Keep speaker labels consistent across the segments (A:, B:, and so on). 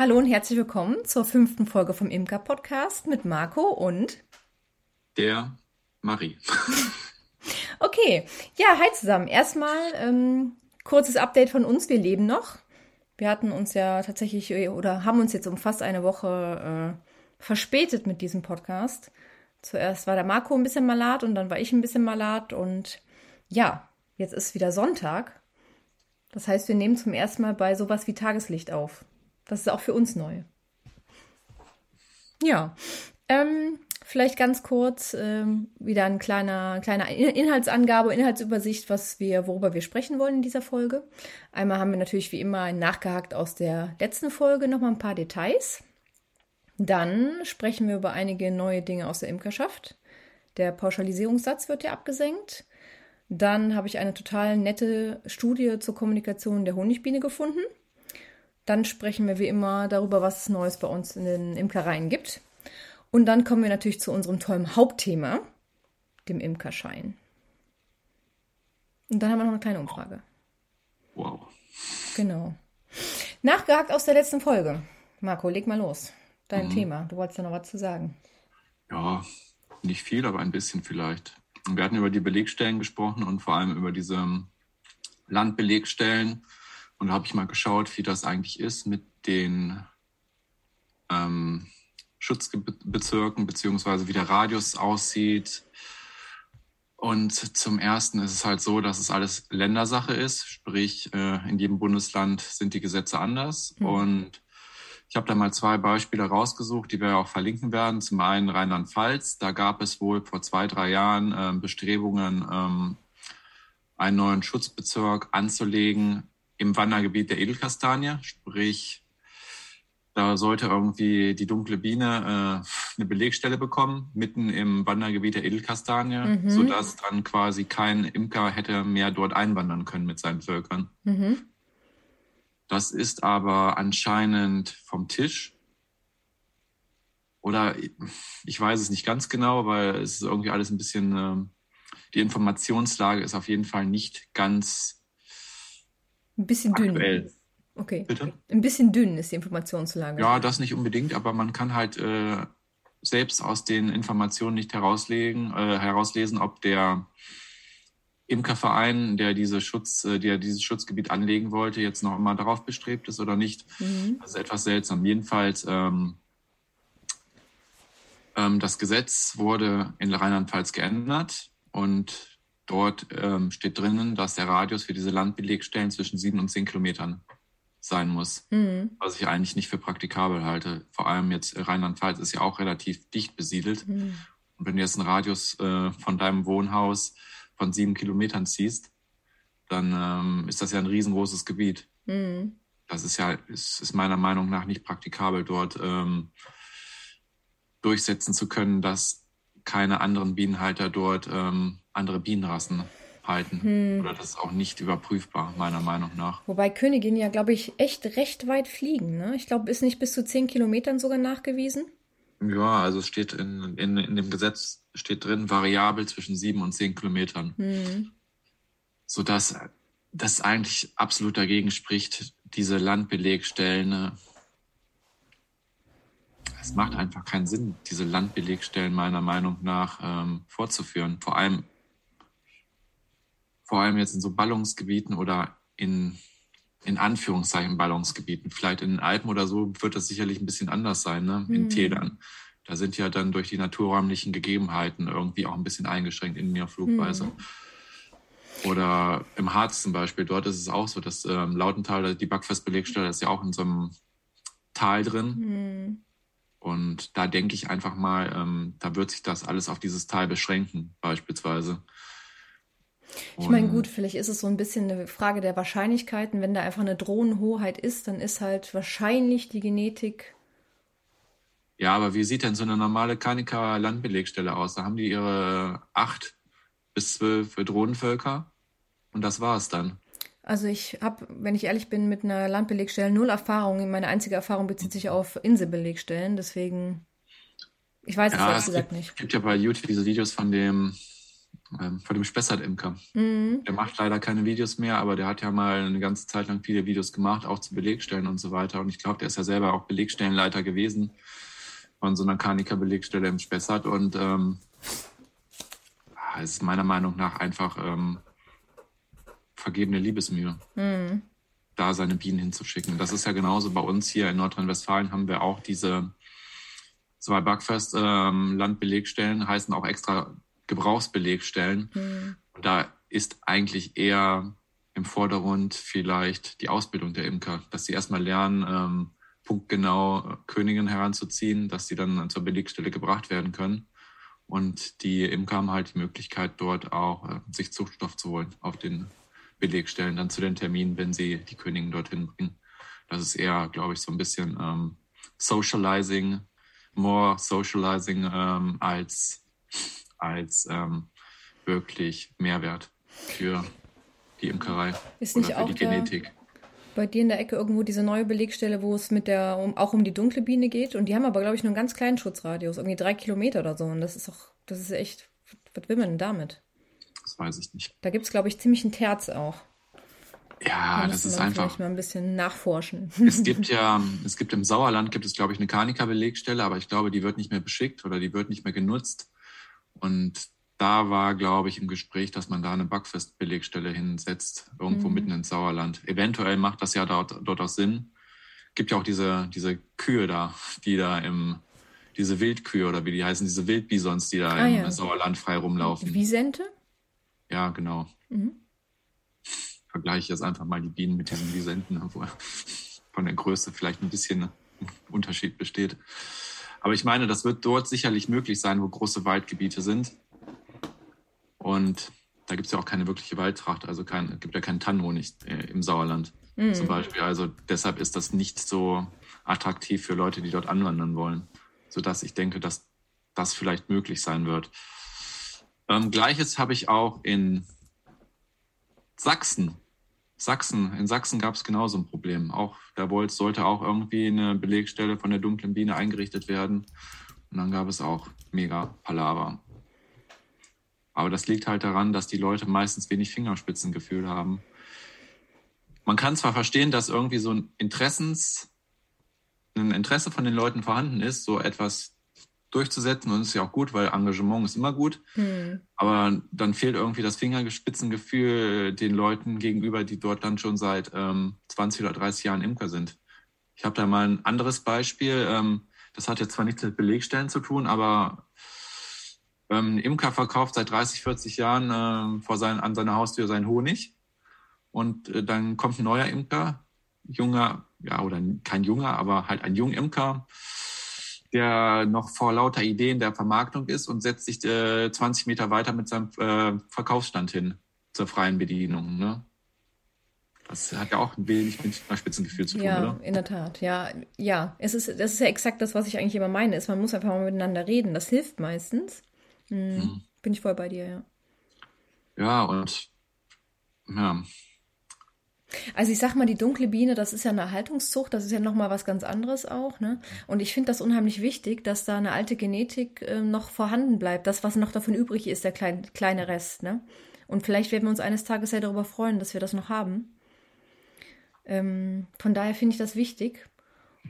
A: Hallo und herzlich willkommen zur fünften Folge vom Imker Podcast mit Marco und
B: der Marie.
A: okay, ja, hi zusammen. Erstmal ähm, kurzes Update von uns. Wir leben noch. Wir hatten uns ja tatsächlich äh, oder haben uns jetzt um fast eine Woche äh, verspätet mit diesem Podcast. Zuerst war der Marco ein bisschen malat und dann war ich ein bisschen malat und ja, jetzt ist wieder Sonntag. Das heißt, wir nehmen zum ersten Mal bei sowas wie Tageslicht auf. Das ist auch für uns neu. Ja, ähm, vielleicht ganz kurz ähm, wieder ein kleiner, kleiner Inhaltsangabe, Inhaltsübersicht, was wir, worüber wir sprechen wollen in dieser Folge. Einmal haben wir natürlich wie immer nachgehakt aus der letzten Folge nochmal ein paar Details. Dann sprechen wir über einige neue Dinge aus der Imkerschaft. Der Pauschalisierungssatz wird ja abgesenkt. Dann habe ich eine total nette Studie zur Kommunikation der Honigbiene gefunden. Dann sprechen wir wie immer darüber, was es Neues bei uns in den Imkereien gibt. Und dann kommen wir natürlich zu unserem tollen Hauptthema, dem Imkerschein. Und dann haben wir noch eine kleine Umfrage.
B: Wow.
A: Genau. Nachgehakt aus der letzten Folge. Marco, leg mal los dein mhm. Thema. Du wolltest ja noch was zu sagen.
B: Ja, nicht viel, aber ein bisschen vielleicht. Wir hatten über die Belegstellen gesprochen und vor allem über diese Landbelegstellen. Und da habe ich mal geschaut, wie das eigentlich ist mit den ähm, Schutzbezirken, beziehungsweise wie der Radius aussieht. Und zum Ersten ist es halt so, dass es alles Ländersache ist, sprich äh, in jedem Bundesland sind die Gesetze anders. Mhm. Und ich habe da mal zwei Beispiele rausgesucht, die wir auch verlinken werden. Zum einen Rheinland-Pfalz. Da gab es wohl vor zwei, drei Jahren äh, Bestrebungen, ähm, einen neuen Schutzbezirk anzulegen im Wandergebiet der Edelkastanie. Sprich, da sollte irgendwie die dunkle Biene äh, eine Belegstelle bekommen, mitten im Wandergebiet der Edelkastanie, mhm. sodass dann quasi kein Imker hätte mehr dort einwandern können mit seinen Völkern. Mhm. Das ist aber anscheinend vom Tisch. Oder ich weiß es nicht ganz genau, weil es ist irgendwie alles ein bisschen, äh, die Informationslage ist auf jeden Fall nicht ganz
A: ein bisschen aktuell. dünn. Okay. Bitte? Ein bisschen dünn ist die Informationslage.
B: Ja, das nicht unbedingt, aber man kann halt äh, selbst aus den Informationen nicht herauslegen, äh, herauslesen, ob der Imkerverein, der diese Schutz, äh, der dieses Schutzgebiet anlegen wollte, jetzt noch immer darauf bestrebt ist oder nicht. Mhm. Das ist etwas seltsam. Jedenfalls, ähm, ähm, das Gesetz wurde in Rheinland-Pfalz geändert und dort ähm, steht drinnen, dass der Radius für diese Landbelegstellen zwischen sieben und zehn Kilometern sein muss, mhm. was ich eigentlich nicht für praktikabel halte. Vor allem jetzt Rheinland-Pfalz ist ja auch relativ dicht besiedelt. Mhm. Und wenn du jetzt einen Radius äh, von deinem Wohnhaus von sieben Kilometern ziehst, dann ähm, ist das ja ein riesengroßes Gebiet. Mhm. Das ist ja, ist, ist, meiner Meinung nach nicht praktikabel, dort ähm, durchsetzen zu können, dass keine anderen Bienenhalter dort ähm, andere Bienenrassen halten. Hm. Oder das ist auch nicht überprüfbar, meiner Meinung nach.
A: Wobei Königinnen ja, glaube ich, echt recht weit fliegen. Ne? Ich glaube, ist nicht bis zu zehn Kilometern sogar nachgewiesen.
B: Ja, also es steht in, in, in dem Gesetz steht drin, variabel zwischen sieben und zehn Kilometern. Mhm. Sodass das eigentlich absolut dagegen spricht, diese Landbelegstellen. Äh, es macht einfach keinen Sinn, diese Landbelegstellen meiner Meinung nach ähm, fortzuführen. Vor allem, vor allem jetzt in so Ballungsgebieten oder in in Anführungszeichen Ballungsgebieten. Vielleicht in den Alpen oder so wird das sicherlich ein bisschen anders sein, ne? in mhm. Tälern. Da sind ja dann durch die naturräumlichen Gegebenheiten irgendwie auch ein bisschen eingeschränkt in der Flugweise. Mhm. Oder im Harz zum Beispiel, dort ist es auch so, dass ähm, Lautental, die Backfestbelegstelle, ist ja auch in so einem Tal drin. Mhm. Und da denke ich einfach mal, ähm, da wird sich das alles auf dieses Tal beschränken, beispielsweise.
A: Ich meine, gut, vielleicht ist es so ein bisschen eine Frage der Wahrscheinlichkeiten. Wenn da einfach eine Drohnenhoheit ist, dann ist halt wahrscheinlich die Genetik.
B: Ja, aber wie sieht denn so eine normale Kanika Landbelegstelle aus? Da haben die ihre acht bis zwölf Drohnenvölker und das war es dann.
A: Also ich habe, wenn ich ehrlich bin, mit einer Landbelegstelle null Erfahrung. Meine einzige Erfahrung bezieht sich auf Inselbelegstellen, deswegen ich weiß es ja, ehrlich gesagt nicht.
B: Es gibt ja bei YouTube diese Videos von dem ähm, von dem Spessart-Imker. Mhm. Der macht leider keine Videos mehr, aber der hat ja mal eine ganze Zeit lang viele Videos gemacht, auch zu Belegstellen und so weiter. Und ich glaube, der ist ja selber auch Belegstellenleiter gewesen von so einer Karnika-Belegstelle im Spessart. Und ähm, es ist meiner Meinung nach einfach ähm, vergebene Liebesmühe, mhm. da seine Bienen hinzuschicken. Das ist ja genauso bei uns hier in Nordrhein-Westfalen haben wir auch diese zwei Backfest ähm, heißen auch extra Gebrauchsbelegstellen. Mhm. Und da ist eigentlich eher im Vordergrund vielleicht die Ausbildung der Imker, dass sie erstmal lernen, ähm, punktgenau Königinnen heranzuziehen, dass sie dann zur Belegstelle gebracht werden können. Und die Imker haben halt die Möglichkeit, dort auch äh, sich Zuchtstoff zu holen auf den Belegstellen, dann zu den Terminen, wenn sie die Königin dorthin bringen. Das ist eher, glaube ich, so ein bisschen ähm, Socializing, more Socializing ähm, als als ähm, wirklich Mehrwert für die Imkerei
A: ist nicht oder für die Genetik. Bei dir in der Ecke irgendwo diese neue Belegstelle, wo es mit der um, auch um die dunkle Biene geht. Und die haben aber, glaube ich, nur einen ganz kleinen Schutzradius, irgendwie drei Kilometer oder so. Und das ist auch, das ist echt, was will man denn damit?
B: Das weiß ich nicht.
A: Da gibt es, glaube ich, ziemlich einen Terz auch.
B: Ja, da das ist einfach.
A: mal ein bisschen nachforschen.
B: Es gibt ja, es gibt im Sauerland gibt es, glaube ich, eine Karnika-Belegstelle, aber ich glaube, die wird nicht mehr beschickt oder die wird nicht mehr genutzt. Und da war, glaube ich, im Gespräch, dass man da eine Backfestbelegstelle hinsetzt, irgendwo mhm. mitten ins Sauerland. Eventuell macht das ja dort, dort auch Sinn. Gibt ja auch diese, diese Kühe da, die da im, diese Wildkühe oder wie die heißen, diese Wildbisons, die da ah, im ja. Sauerland frei rumlaufen.
A: Wiesente?
B: Ja, genau. Mhm. Vergleiche jetzt einfach mal die Bienen mit diesen Wisenten, obwohl von der Größe vielleicht ein bisschen Unterschied besteht. Aber ich meine, das wird dort sicherlich möglich sein, wo große Waldgebiete sind. Und da gibt es ja auch keine wirkliche Waldtracht, also kein, gibt ja keinen Tannenhonig äh, im Sauerland mhm. zum Beispiel. Also deshalb ist das nicht so attraktiv für Leute, die dort anwandern wollen, sodass ich denke, dass das vielleicht möglich sein wird. Ähm, Gleiches habe ich auch in Sachsen Sachsen, in Sachsen gab es genauso ein Problem. Auch da wollte, sollte auch irgendwie eine Belegstelle von der dunklen Biene eingerichtet werden. Und dann gab es auch mega Palaver. Aber das liegt halt daran, dass die Leute meistens wenig Fingerspitzengefühl haben. Man kann zwar verstehen, dass irgendwie so ein Interessens, ein Interesse von den Leuten vorhanden ist, so etwas durchzusetzen. Und das ist ja auch gut, weil Engagement ist immer gut. Hm. Aber dann fehlt irgendwie das Fingerspitzengefühl den Leuten gegenüber, die dort dann schon seit ähm, 20 oder 30 Jahren Imker sind. Ich habe da mal ein anderes Beispiel. Ähm, das hat jetzt zwar nichts mit Belegstellen zu tun, aber ähm, ein Imker verkauft seit 30, 40 Jahren äh, vor sein, an seiner Haustür seinen Honig. Und äh, dann kommt ein neuer Imker, junger, ja, oder kein junger, aber halt ein junger Imker, der noch vor lauter Ideen der Vermarktung ist und setzt sich äh, 20 Meter weiter mit seinem äh, Verkaufsstand hin zur freien Bedienung. Ne? Das hat ja auch ein wenig mit Spitzengefühl zu tun,
A: ja,
B: oder?
A: in der Tat. Ja, ja. Es ist, das ist ja exakt das, was ich eigentlich immer meine. Ist, man muss einfach mal miteinander reden. Das hilft meistens. Hm. Hm. Bin ich voll bei dir, ja.
B: Ja, und ja,
A: also ich sag mal, die dunkle Biene, das ist ja eine Erhaltungszucht, das ist ja nochmal was ganz anderes auch. Ne? Und ich finde das unheimlich wichtig, dass da eine alte Genetik äh, noch vorhanden bleibt. Das, was noch davon übrig ist, der klein, kleine Rest. Ne? Und vielleicht werden wir uns eines Tages ja darüber freuen, dass wir das noch haben. Ähm, von daher finde ich das wichtig.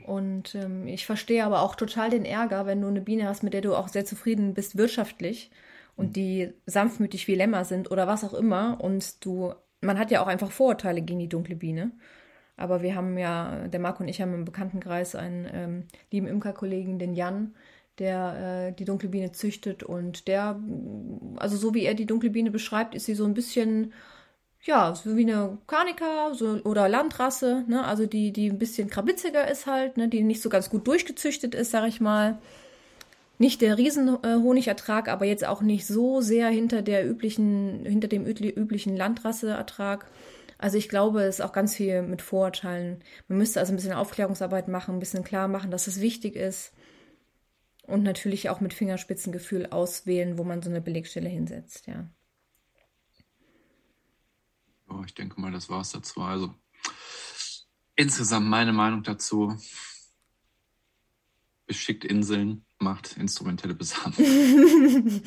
A: Und ähm, ich verstehe aber auch total den Ärger, wenn du eine Biene hast, mit der du auch sehr zufrieden bist wirtschaftlich und die sanftmütig wie Lämmer sind oder was auch immer und du man hat ja auch einfach Vorurteile gegen die dunkle Biene. Aber wir haben ja, der Marc und ich haben im Bekanntenkreis einen ähm, lieben Imkerkollegen, den Jan, der äh, die dunkle Biene züchtet und der, also so wie er die dunkle Biene beschreibt, ist sie so ein bisschen, ja, so wie eine Karnika so, oder Landrasse, ne? also die, die ein bisschen krabitziger ist halt, ne? die nicht so ganz gut durchgezüchtet ist, sag ich mal nicht der Riesenhonigertrag, aber jetzt auch nicht so sehr hinter der üblichen, hinter dem üblichen Landrasseertrag. Also ich glaube, es ist auch ganz viel mit Vorurteilen. Man müsste also ein bisschen Aufklärungsarbeit machen, ein bisschen klar machen, dass es wichtig ist. Und natürlich auch mit Fingerspitzengefühl auswählen, wo man so eine Belegstelle hinsetzt, ja.
B: Oh, ich denke mal, das war es dazu. Also insgesamt meine Meinung dazu. Beschickt Inseln macht instrumentelle Besamung.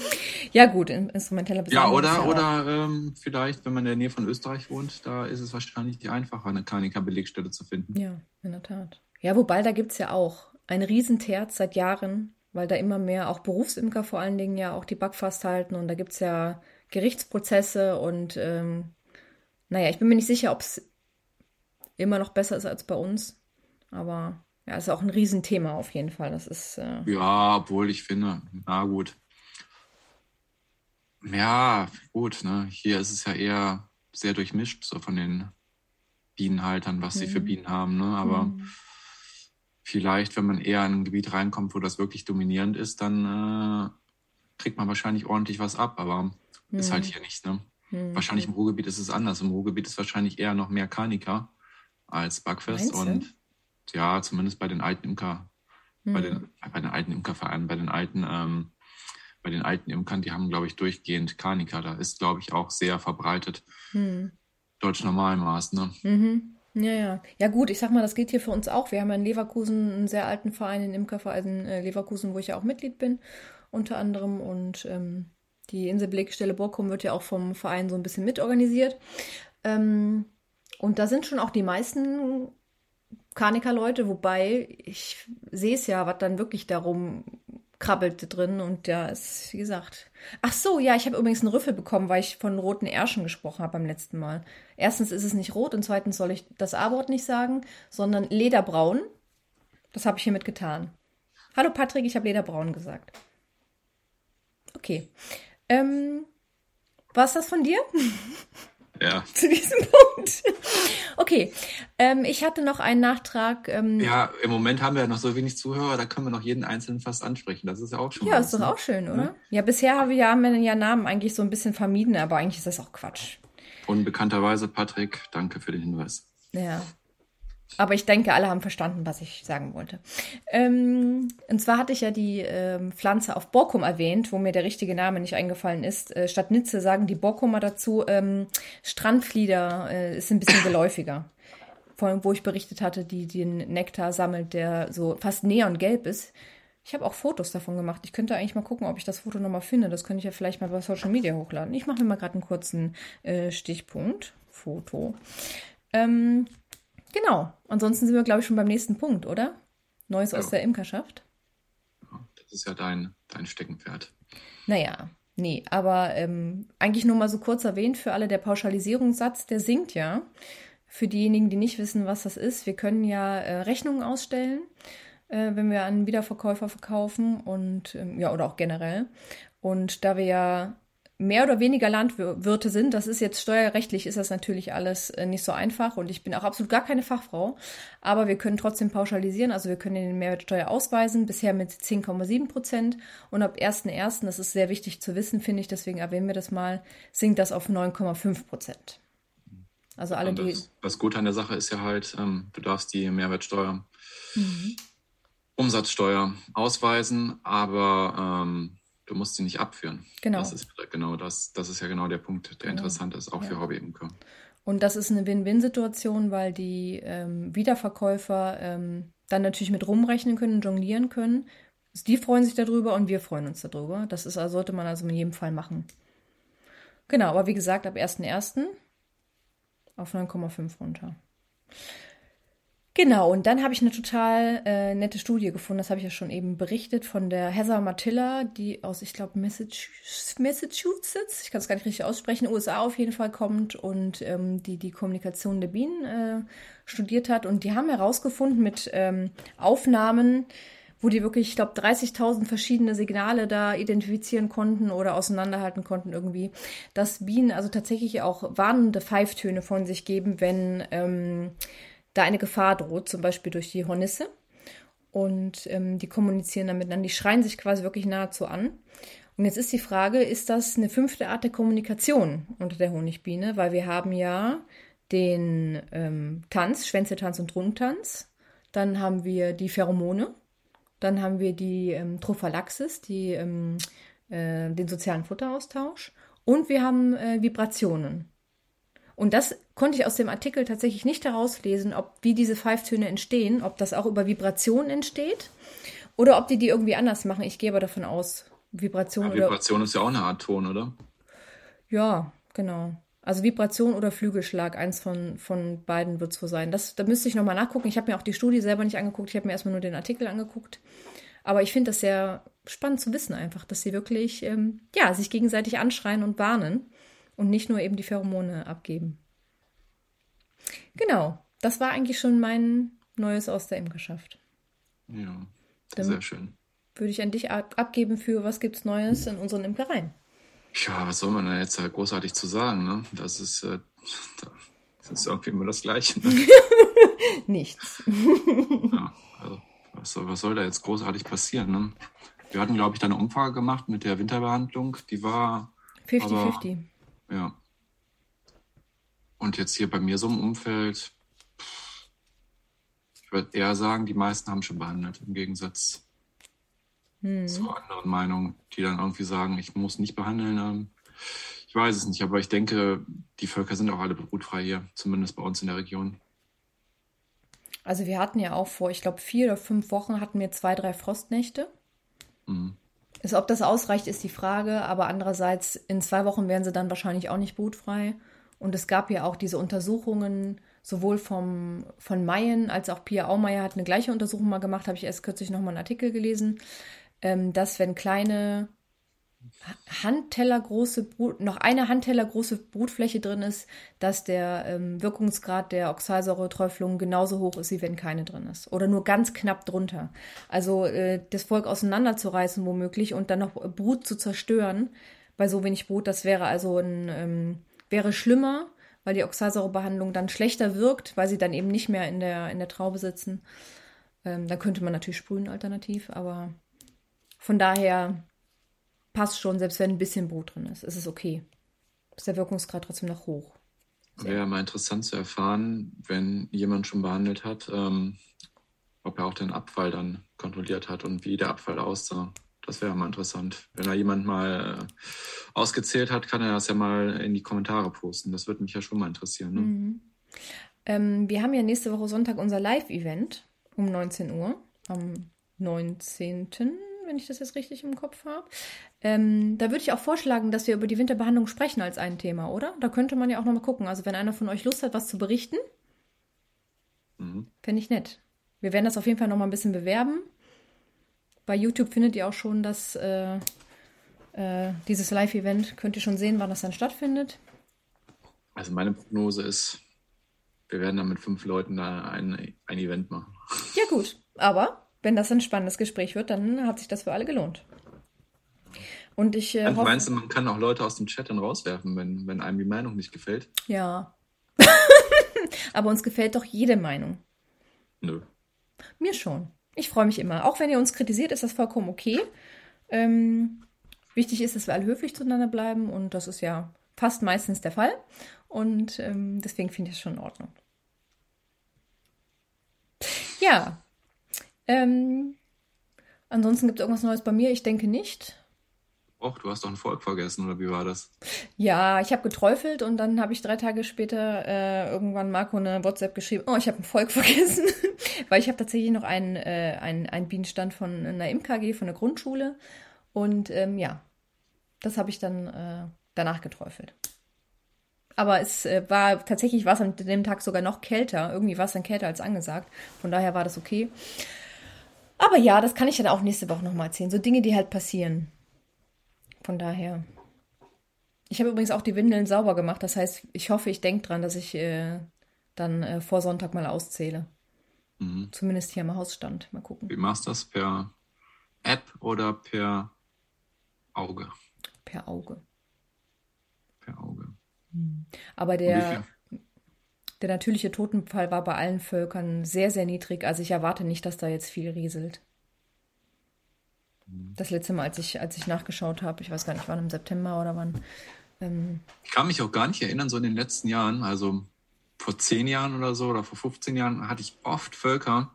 A: ja gut, instrumentelle
B: Besamung. Ja, oder, oder ähm, vielleicht, wenn man in der Nähe von Österreich wohnt, da ist es wahrscheinlich einfacher, eine Kanika-Belegstelle zu finden.
A: Ja, in der Tat. Ja, wobei, da gibt es ja auch ein Riesenterz seit Jahren, weil da immer mehr auch Berufsimker vor allen Dingen ja auch die Backfast halten und da gibt es ja Gerichtsprozesse und ähm, naja, ich bin mir nicht sicher, ob es immer noch besser ist als bei uns, aber ja, ist auch ein Riesenthema auf jeden Fall. Das ist. Äh
B: ja, obwohl ich finde, na gut. Ja, gut, ne? Hier ist es ja eher sehr durchmischt, so von den Bienenhaltern, was mhm. sie für mhm. Bienen haben, ne? Aber mhm. vielleicht, wenn man eher in ein Gebiet reinkommt, wo das wirklich dominierend ist, dann äh, kriegt man wahrscheinlich ordentlich was ab, aber mhm. ist halt mhm. hier nicht, ne? Mhm. Wahrscheinlich im Ruhrgebiet ist es anders. Im Ruhrgebiet ist wahrscheinlich eher noch mehr Kanika als Backfest und ja, zumindest bei den alten Imker, mhm. bei, den, hm. bei den alten Imkervereinen, bei den alten, ähm, bei den alten Imkern, die haben, glaube ich, durchgehend Karnika. Da ist, glaube ich, auch sehr verbreitet. Mhm. Deutsch Normalmaß, ne?
A: Mhm. Ja, ja. Ja, gut, ich sag mal, das geht hier für uns auch. Wir haben ja in Leverkusen einen sehr alten Verein, den Imkerverein äh, Leverkusen, wo ich ja auch Mitglied bin, unter anderem. Und ähm, die Inselbelegstelle Borkum wird ja auch vom Verein so ein bisschen mitorganisiert. Ähm, und da sind schon auch die meisten Karnika-Leute, wobei ich sehe es ja, was dann wirklich darum krabbelt drin und ja, ist, wie gesagt. Ach so, ja, ich habe übrigens einen Rüffel bekommen, weil ich von roten Ärschen gesprochen habe beim letzten Mal. Erstens ist es nicht rot und zweitens soll ich das A-Wort nicht sagen, sondern lederbraun. Das habe ich hiermit getan. Hallo Patrick, ich habe lederbraun gesagt. Okay. Ähm, war es das von dir?
B: Ja.
A: Zu diesem Punkt. Okay, ähm, ich hatte noch einen Nachtrag. Ähm,
B: ja, im Moment haben wir ja noch so wenig Zuhörer, da können wir noch jeden Einzelnen fast ansprechen. Das ist ja auch schon.
A: Ja, was, ist doch ne? auch schön, oder? Ja, ja bisher haben wir, haben wir ja Namen eigentlich so ein bisschen vermieden, aber eigentlich ist das auch Quatsch.
B: Unbekannterweise, Patrick, danke für den Hinweis.
A: Ja. Aber ich denke, alle haben verstanden, was ich sagen wollte. Ähm, und zwar hatte ich ja die ähm, Pflanze auf Borkum erwähnt, wo mir der richtige Name nicht eingefallen ist. Äh, statt Nitze sagen die Borkumer dazu, ähm, Strandflieder äh, ist ein bisschen geläufiger. Vor allem, wo ich berichtet hatte, die den Nektar sammelt, der so fast neongelb ist. Ich habe auch Fotos davon gemacht. Ich könnte eigentlich mal gucken, ob ich das Foto nochmal finde. Das könnte ich ja vielleicht mal bei Social Media hochladen. Ich mache mir mal gerade einen kurzen äh, Stichpunkt. Foto. Ähm, Genau. Ansonsten sind wir, glaube ich, schon beim nächsten Punkt, oder? Neues ja. aus der Imkerschaft.
B: Das ist ja dein, dein Steckenpferd.
A: Naja, nee, aber ähm, eigentlich nur mal so kurz erwähnt für alle, der Pauschalisierungssatz, der sinkt ja. Für diejenigen, die nicht wissen, was das ist, wir können ja äh, Rechnungen ausstellen, äh, wenn wir an Wiederverkäufer verkaufen und ähm, ja, oder auch generell. Und da wir ja mehr oder weniger Landwirte sind. Das ist jetzt steuerrechtlich ist das natürlich alles äh, nicht so einfach und ich bin auch absolut gar keine Fachfrau. Aber wir können trotzdem pauschalisieren. Also wir können den Mehrwertsteuer ausweisen, bisher mit 10,7 Prozent. Und ab 1.1., das ist sehr wichtig zu wissen, finde ich, deswegen erwähnen wir das mal, sinkt das auf 9,5 Prozent.
B: Also alle, das, die. Das Gute an der Sache ist ja halt, ähm, du darfst die Mehrwertsteuer, mhm. Umsatzsteuer ausweisen, aber ähm, du musst sie nicht abführen.
A: Genau.
B: Das ist genau das, das ist ja genau der Punkt, der genau. interessant ist, auch ja. für Hobbyimker.
A: Und das ist eine Win-Win-Situation, weil die ähm, Wiederverkäufer ähm, dann natürlich mit rumrechnen können, jonglieren können. Die freuen sich darüber und wir freuen uns darüber. Das ist, sollte man also in jedem Fall machen. Genau, aber wie gesagt, ab 1.1. auf 9,5 runter. Genau, und dann habe ich eine total äh, nette Studie gefunden, das habe ich ja schon eben berichtet, von der Heather Matilla, die aus, ich glaube, Massachusetts, ich kann es gar nicht richtig aussprechen, USA auf jeden Fall kommt und ähm, die die Kommunikation der Bienen äh, studiert hat. Und die haben herausgefunden mit ähm, Aufnahmen, wo die wirklich, ich glaube, 30.000 verschiedene Signale da identifizieren konnten oder auseinanderhalten konnten irgendwie, dass Bienen also tatsächlich auch warnende Pfeiftöne von sich geben, wenn... Ähm, da eine Gefahr droht, zum Beispiel durch die Hornisse. Und ähm, die kommunizieren dann miteinander, die schreien sich quasi wirklich nahezu an. Und jetzt ist die Frage, ist das eine fünfte Art der Kommunikation unter der Honigbiene? Weil wir haben ja den ähm, Tanz, Schwänzetanz und Rundtanz. Dann haben wir die Pheromone. Dann haben wir die ähm, Trophallaxis, die, ähm, äh, den sozialen Futteraustausch. Und wir haben äh, Vibrationen. Und das konnte ich aus dem Artikel tatsächlich nicht herauslesen, ob wie diese Pfeiftöne entstehen, ob das auch über Vibrationen entsteht Oder ob die die irgendwie anders machen. Ich gehe aber davon aus, Vibration
B: Ja,
A: oder.
B: Vibration ist ja auch eine Art Ton, oder?
A: Ja, genau. Also Vibration oder Flügelschlag, eins von, von beiden wird es wohl sein. Das, da müsste ich nochmal nachgucken. Ich habe mir auch die Studie selber nicht angeguckt. Ich habe mir erstmal nur den Artikel angeguckt. Aber ich finde das sehr spannend zu wissen einfach, dass sie wirklich, ähm, ja, sich gegenseitig anschreien und warnen und nicht nur eben die Pheromone abgeben. Genau. Das war eigentlich schon mein Neues aus der Imkerschaft.
B: Ja,
A: Dann-
B: sehr schön.
A: Würde ich an dich ab abgeben für was gibt's Neues in unseren Imkereien?
B: Ja, was soll man da jetzt halt großartig zu sagen, ne? Das ist, äh, das ist irgendwie immer das Gleiche. Ne?
A: Nichts.
B: Ja, also, was soll, was soll da jetzt großartig passieren, ne? Wir hatten, glaube ich, da eine Umfrage gemacht mit der Winterbehandlung. Die war,
A: 50-50.
B: Ja. Und jetzt hier bei mir so im Umfeld, ich würde eher sagen, die meisten haben schon behandelt, im Gegensatz
A: Hm.
B: zu anderen Meinungen, die dann irgendwie sagen, ich muss nicht behandeln. Ähm, ich weiß es nicht, aber ich denke, die Völker sind auch alle brutfrei hier, zumindest bei uns in der Region.
A: Also wir hatten ja auch vor, ich glaube, vier oder fünf Wochen hatten wir zwei, drei Frostnächte.
B: Mhm.
A: Ist, ob das ausreicht, ist die Frage. Aber andererseits, in zwei Wochen wären sie dann wahrscheinlich auch nicht brutfrei. Und es gab ja auch diese Untersuchungen, sowohl vom, von Mayen als auch Pia Aumeier hat eine gleiche Untersuchung mal gemacht, habe ich erst kürzlich nochmal einen Artikel gelesen, ähm, dass wenn kleine Handtellergroße Brut, noch eine Handtellergroße Brutfläche drin ist, dass der ähm, Wirkungsgrad der Oxalsäureträuflung genauso hoch ist, wie wenn keine drin ist. Oder nur ganz knapp drunter. Also äh, das Volk auseinanderzureißen womöglich und dann noch Brut zu zerstören bei so wenig Brut, das wäre also ein, ähm, wäre schlimmer, weil die Oxalsäurebehandlung dann schlechter wirkt, weil sie dann eben nicht mehr in der, in der Traube sitzen. Ähm, dann könnte man natürlich sprühen alternativ, aber von daher passt schon, selbst wenn ein bisschen Brot drin ist. Es ist okay. Ist der Wirkungsgrad trotzdem noch hoch.
B: Wäre ja mal interessant zu erfahren, wenn jemand schon behandelt hat, ähm, ob er auch den Abfall dann kontrolliert hat und wie der Abfall aussah. Das wäre mal interessant. Wenn da jemand mal äh, ausgezählt hat, kann er das ja mal in die Kommentare posten. Das würde mich ja schon mal interessieren. Ne?
A: Mhm. Ähm, wir haben ja nächste Woche Sonntag unser Live-Event um 19 Uhr. Am 19. wenn ich das jetzt richtig im Kopf habe. Ähm, da würde ich auch vorschlagen, dass wir über die Winterbehandlung sprechen als ein Thema, oder? Da könnte man ja auch nochmal gucken. Also wenn einer von euch Lust hat, was zu berichten,
B: Mhm.
A: fände ich nett. Wir werden das auf jeden Fall nochmal ein bisschen bewerben. Bei YouTube findet ihr auch schon das, äh, äh, dieses Live-Event. Könnt ihr schon sehen, wann das dann stattfindet.
B: Also meine Prognose ist, wir werden dann mit fünf Leuten da ein, ein Event machen.
A: Ja, gut. Aber wenn das ein spannendes Gespräch wird, dann hat sich das für alle gelohnt. Und ich äh,
B: Also
A: hoffe.
B: meinst du, man kann auch Leute aus dem Chat dann rauswerfen, wenn, wenn einem die Meinung nicht gefällt?
A: Ja. Aber uns gefällt doch jede Meinung.
B: Nö.
A: Mir schon. Ich freue mich immer. Auch wenn ihr uns kritisiert, ist das vollkommen okay. Ähm, wichtig ist, dass wir alle höflich zueinander bleiben und das ist ja fast meistens der Fall. Und ähm, deswegen finde ich es schon in Ordnung. Ja. Ähm, ansonsten gibt es irgendwas Neues bei mir? Ich denke nicht.
B: Och, du hast doch ein Volk vergessen, oder wie war das?
A: Ja, ich habe geträufelt und dann habe ich drei Tage später äh, irgendwann Marco eine WhatsApp geschrieben, oh, ich habe ein Volk vergessen. Weil ich habe tatsächlich noch einen, äh, einen, einen Bienenstand von einer MKG, von der Grundschule. Und ähm, ja, das habe ich dann äh, danach geträufelt. Aber es äh, war tatsächlich war es an dem Tag sogar noch kälter. Irgendwie war es dann kälter als angesagt. Von daher war das okay. Aber ja, das kann ich dann auch nächste Woche nochmal erzählen. So Dinge, die halt passieren. Von daher. Ich habe übrigens auch die Windeln sauber gemacht. Das heißt, ich hoffe, ich denke dran, dass ich äh, dann äh, vor Sonntag mal auszähle.
B: Mhm.
A: Zumindest hier am Hausstand. Mal gucken.
B: Wie machst du das? Per App oder per Auge?
A: Per Auge.
B: Per Auge.
A: Aber
B: Und wie
A: der? Der natürliche Totenfall war bei allen Völkern sehr, sehr niedrig. Also ich erwarte nicht, dass da jetzt viel rieselt. Das letzte Mal, als ich, als ich nachgeschaut habe, ich weiß gar nicht, wann im September oder wann. Ähm,
B: Ich kann mich auch gar nicht erinnern, so in den letzten Jahren, also vor zehn Jahren oder so oder vor 15 Jahren, hatte ich oft Völker,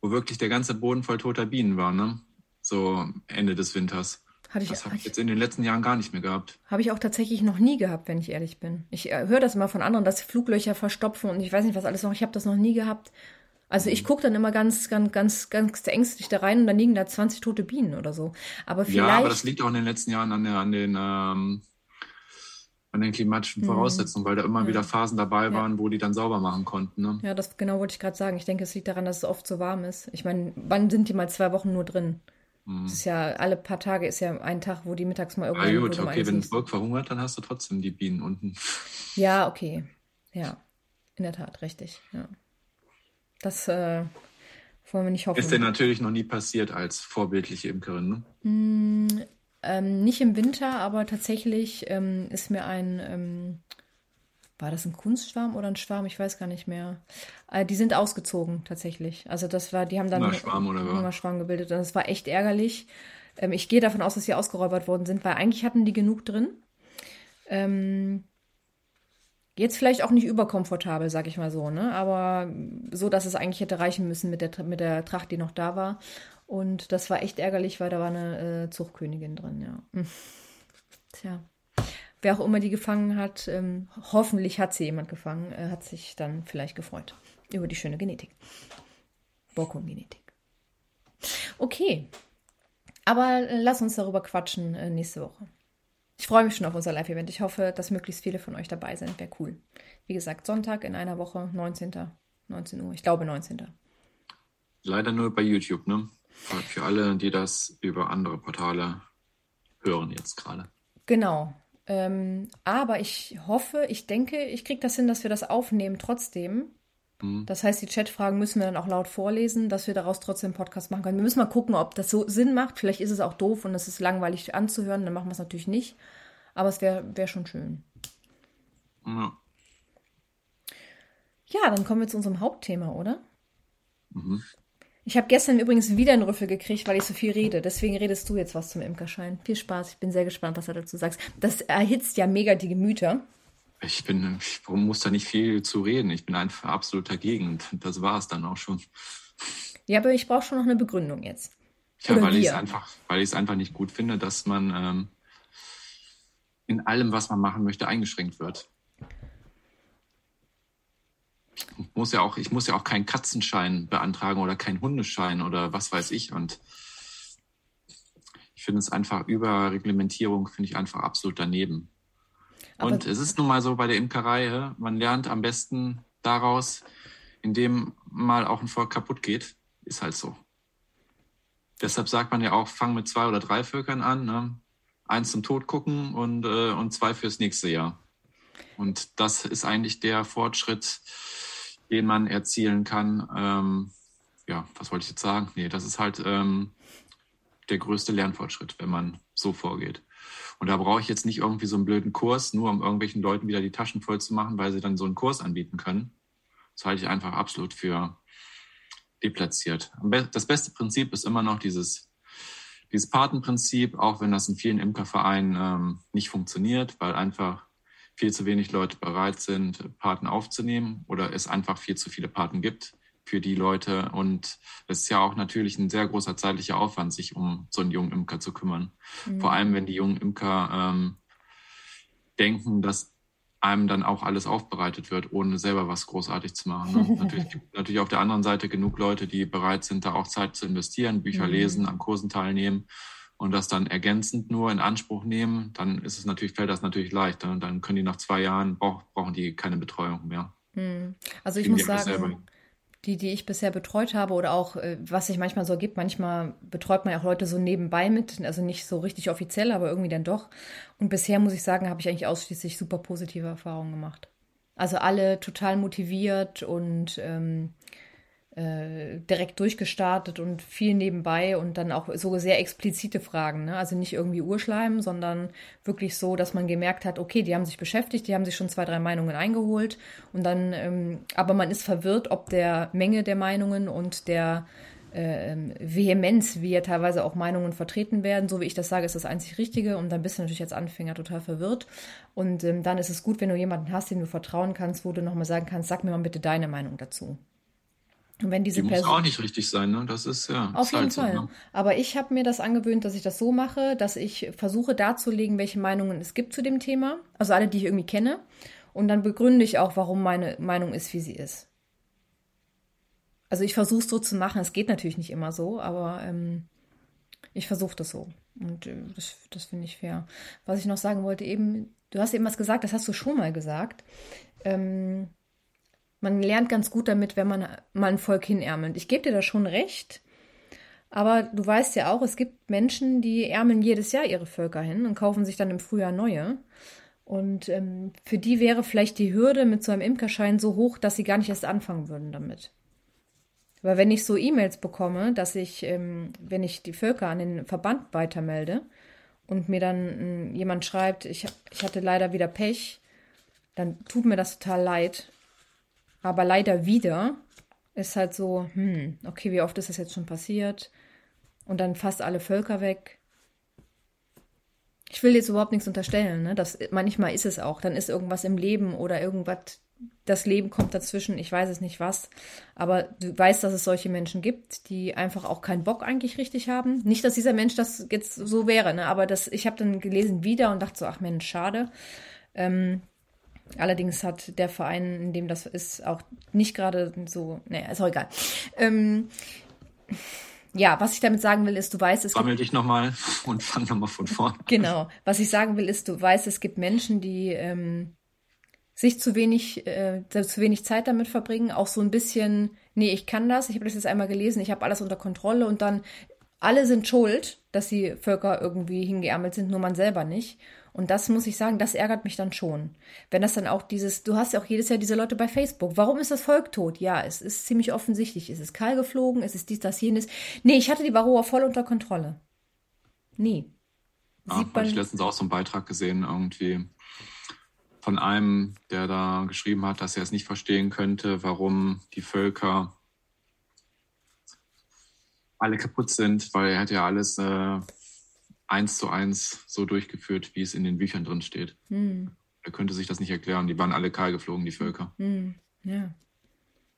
B: wo wirklich der ganze Boden voll toter Bienen war, ne? So Ende des Winters.
A: Hatte ich,
B: Das habe
A: hab
B: ich jetzt in den letzten Jahren gar nicht mehr gehabt.
A: hab ich auch tatsächlich noch nie gehabt, wenn ich ehrlich bin. Ich äh, höre das immer von anderen, dass Fluglöcher verstopfen und ich weiß nicht, was alles noch. Ich habe das noch nie gehabt. Also ich gucke dann immer ganz, ganz, ganz, ganz ängstlich da rein und dann liegen da 20 tote Bienen oder so. Aber vielleicht. Ja, aber
B: das liegt auch in den letzten Jahren an, der, an den ähm, an den klimatischen mhm. Voraussetzungen, weil da immer ja. wieder Phasen dabei waren, ja. wo die dann sauber machen konnten. Ne?
A: Ja, das genau wollte ich gerade sagen. Ich denke, es liegt daran, dass es oft so warm ist. Ich meine, wann sind die mal zwei Wochen nur drin? Mhm. Das ist ja, alle paar Tage ist ja ein Tag, wo die mittags mal irgendwo.
B: Ja, gut, okay, wenn ein Volk verhungert, dann hast du trotzdem die Bienen unten.
A: Ja, okay. Ja, in der Tat, richtig. Ja. Das äh, wollen wir nicht hoffen.
B: Ist dir natürlich noch nie passiert als vorbildliche Imkerin, ne?
A: Mm, ähm, nicht im Winter, aber tatsächlich ähm, ist mir ein, ähm, war das ein Kunstschwarm oder ein Schwarm? Ich weiß gar nicht mehr. Äh, die sind ausgezogen tatsächlich. Also das war, die haben dann
B: Hungerschwarm oder?
A: Hungerschwarm gebildet und das war echt ärgerlich. Ähm, ich gehe davon aus, dass sie ausgeräubert worden sind, weil eigentlich hatten die genug drin. Ähm, Jetzt vielleicht auch nicht überkomfortabel, sag ich mal so, ne? Aber so, dass es eigentlich hätte reichen müssen mit der, mit der Tracht, die noch da war. Und das war echt ärgerlich, weil da war eine äh, Zuchtkönigin drin, ja. Tja. Wer auch immer die gefangen hat, ähm, hoffentlich hat sie jemand gefangen, äh, hat sich dann vielleicht gefreut über die schöne Genetik. Borkum-Genetik. Okay. Aber äh, lass uns darüber quatschen äh, nächste Woche. Ich freue mich schon auf unser Live-Event. Ich hoffe, dass möglichst viele von euch dabei sind. Wäre cool. Wie gesagt, Sonntag in einer Woche, 19. 19 Uhr. Ich glaube 19.
B: Leider nur bei YouTube, ne? Für alle, die das über andere Portale hören jetzt gerade.
A: Genau. Ähm, aber ich hoffe, ich denke, ich kriege das hin, dass wir das aufnehmen trotzdem. Mhm. Das heißt, die Chatfragen müssen wir dann auch laut vorlesen, dass wir daraus trotzdem einen Podcast machen können. Wir müssen mal gucken, ob das so Sinn macht. Vielleicht ist es auch doof und es ist langweilig anzuhören, dann machen wir es natürlich nicht. Aber es wäre wär schon schön. Ja. Ja, dann kommen wir zu unserem Hauptthema, oder? Mhm. Ich habe gestern übrigens wieder einen Rüffel gekriegt, weil ich so viel rede. Deswegen redest du jetzt was zum Imkerschein. Viel Spaß. Ich bin sehr gespannt, was du dazu sagst. Das erhitzt ja mega die Gemüter.
B: Ich bin, ich muss da nicht viel zu reden. Ich bin einfach absolut dagegen. Und das war es dann auch schon.
A: Ja, aber ich brauche schon noch eine Begründung jetzt.
B: Ja, weil ich es einfach, weil ich es einfach nicht gut finde, dass man ähm, in allem, was man machen möchte, eingeschränkt wird. Ich muss ja auch, ich muss ja auch keinen Katzenschein beantragen oder keinen Hundeschein oder was weiß ich. Und ich finde es einfach über Reglementierung finde ich einfach absolut daneben. Aber und es ist nun mal so bei der Imkerei, man lernt am besten daraus, indem mal auch ein Volk kaputt geht. Ist halt so. Deshalb sagt man ja auch, fang mit zwei oder drei Völkern an. Ne? Eins zum Tod gucken und, äh, und zwei fürs nächste Jahr. Und das ist eigentlich der Fortschritt, den man erzielen kann. Ähm, ja, was wollte ich jetzt sagen? Nee, das ist halt ähm, der größte Lernfortschritt, wenn man so vorgeht. Und da brauche ich jetzt nicht irgendwie so einen blöden Kurs, nur um irgendwelchen Leuten wieder die Taschen voll zu machen, weil sie dann so einen Kurs anbieten können. Das halte ich einfach absolut für deplatziert. Das beste Prinzip ist immer noch dieses, dieses Patenprinzip, auch wenn das in vielen Imkervereinen ähm, nicht funktioniert, weil einfach viel zu wenig Leute bereit sind, Paten aufzunehmen oder es einfach viel zu viele Paten gibt für die Leute. Und es ist ja auch natürlich ein sehr großer zeitlicher Aufwand, sich um so einen jungen Imker zu kümmern. Mhm. Vor allem, wenn die jungen Imker ähm, denken, dass einem dann auch alles aufbereitet wird, ohne selber was großartig zu machen. Ne? natürlich gibt natürlich auf der anderen Seite genug Leute, die bereit sind, da auch Zeit zu investieren, Bücher mhm. lesen, an Kursen teilnehmen und das dann ergänzend nur in Anspruch nehmen, dann ist es natürlich, fällt das natürlich leichter. Und dann können die nach zwei Jahren, brauch, brauchen die keine Betreuung mehr.
A: Mhm. Also ich muss sagen, die, die ich bisher betreut habe oder auch, äh, was sich manchmal so ergibt, manchmal betreut man ja auch Leute so nebenbei mit, also nicht so richtig offiziell, aber irgendwie dann doch. Und bisher muss ich sagen, habe ich eigentlich ausschließlich super positive Erfahrungen gemacht. Also alle total motiviert und ähm, äh, direkt durchgestartet und viel nebenbei und dann auch so sehr explizite Fragen. Ne? Also nicht irgendwie Urschleim, sondern wirklich so, dass man gemerkt hat, okay, die haben sich beschäftigt, die haben sich schon zwei, drei Meinungen eingeholt und dann, ähm, aber man ist verwirrt, ob der Menge der Meinungen und der äh, Vehemenz, wie ja teilweise auch Meinungen vertreten werden. So wie ich das sage, ist das einzig Richtige und dann bist du natürlich als Anfänger total verwirrt. Und ähm, dann ist es gut, wenn du jemanden hast, dem du vertrauen kannst, wo du nochmal sagen kannst, sag mir mal bitte deine Meinung dazu.
B: Und wenn diese die Person, muss auch nicht richtig sein, ne? Das ist ja.
A: Auf jeden halt Fall. So, ne? Aber ich habe mir das angewöhnt, dass ich das so mache, dass ich versuche darzulegen, welche Meinungen es gibt zu dem Thema. Also alle, die ich irgendwie kenne. Und dann begründe ich auch, warum meine Meinung ist, wie sie ist. also ich versuche es so zu machen. Es geht natürlich nicht immer so, aber ähm, ich versuche das so. Und äh, das, das finde ich fair. Was ich noch sagen wollte, eben, du hast eben was gesagt, das hast du schon mal gesagt. Ähm, man lernt ganz gut damit, wenn man mal ein Volk hinärmelt. Ich gebe dir da schon recht. Aber du weißt ja auch, es gibt Menschen, die ärmeln jedes Jahr ihre Völker hin und kaufen sich dann im Frühjahr neue. Und ähm, für die wäre vielleicht die Hürde mit so einem Imkerschein so hoch, dass sie gar nicht erst anfangen würden damit. Weil wenn ich so E-Mails bekomme, dass ich, ähm, wenn ich die Völker an den Verband weitermelde und mir dann ähm, jemand schreibt, ich, ich hatte leider wieder Pech, dann tut mir das total leid. Aber leider wieder ist halt so, hm, okay, wie oft ist das jetzt schon passiert? Und dann fast alle Völker weg. Ich will jetzt überhaupt nichts unterstellen, ne? Das, manchmal ist es auch. Dann ist irgendwas im Leben oder irgendwas das Leben kommt dazwischen, ich weiß es nicht was, aber du weißt, dass es solche Menschen gibt, die einfach auch keinen Bock eigentlich richtig haben. Nicht, dass dieser Mensch das jetzt so wäre, ne? aber das, ich habe dann gelesen wieder und dachte so, ach Mensch, schade. Ähm, allerdings hat der Verein, in dem das ist, auch nicht gerade so, ne, ist auch egal. Ähm, ja, was ich damit sagen will, ist, du weißt, es
B: Sammel dich nochmal und fang nochmal von vorne.
A: Genau. Was ich sagen will, ist, du weißt, es gibt Menschen, die ähm, sich zu wenig, äh, zu wenig Zeit damit verbringen, auch so ein bisschen, nee, ich kann das, ich habe das jetzt einmal gelesen, ich habe alles unter Kontrolle und dann alle sind schuld, dass die Völker irgendwie hingeärmelt sind, nur man selber nicht. Und das muss ich sagen, das ärgert mich dann schon. Wenn das dann auch dieses, du hast ja auch jedes Jahr diese Leute bei Facebook. Warum ist das Volk tot? Ja, es ist ziemlich offensichtlich. Es ist Karl geflogen, es ist dies, das, jenes. Nee, ich hatte die Varroa voll unter Kontrolle. Nee.
B: Ja, habe ich letztens auch so einen Beitrag gesehen, irgendwie von einem, der da geschrieben hat, dass er es nicht verstehen könnte, warum die Völker alle kaputt sind, weil er hat ja alles äh, eins zu eins so durchgeführt, wie es in den Büchern drin steht. Hm. Er könnte sich das nicht erklären. Die waren alle kahl geflogen, die Völker. Hm. Ja.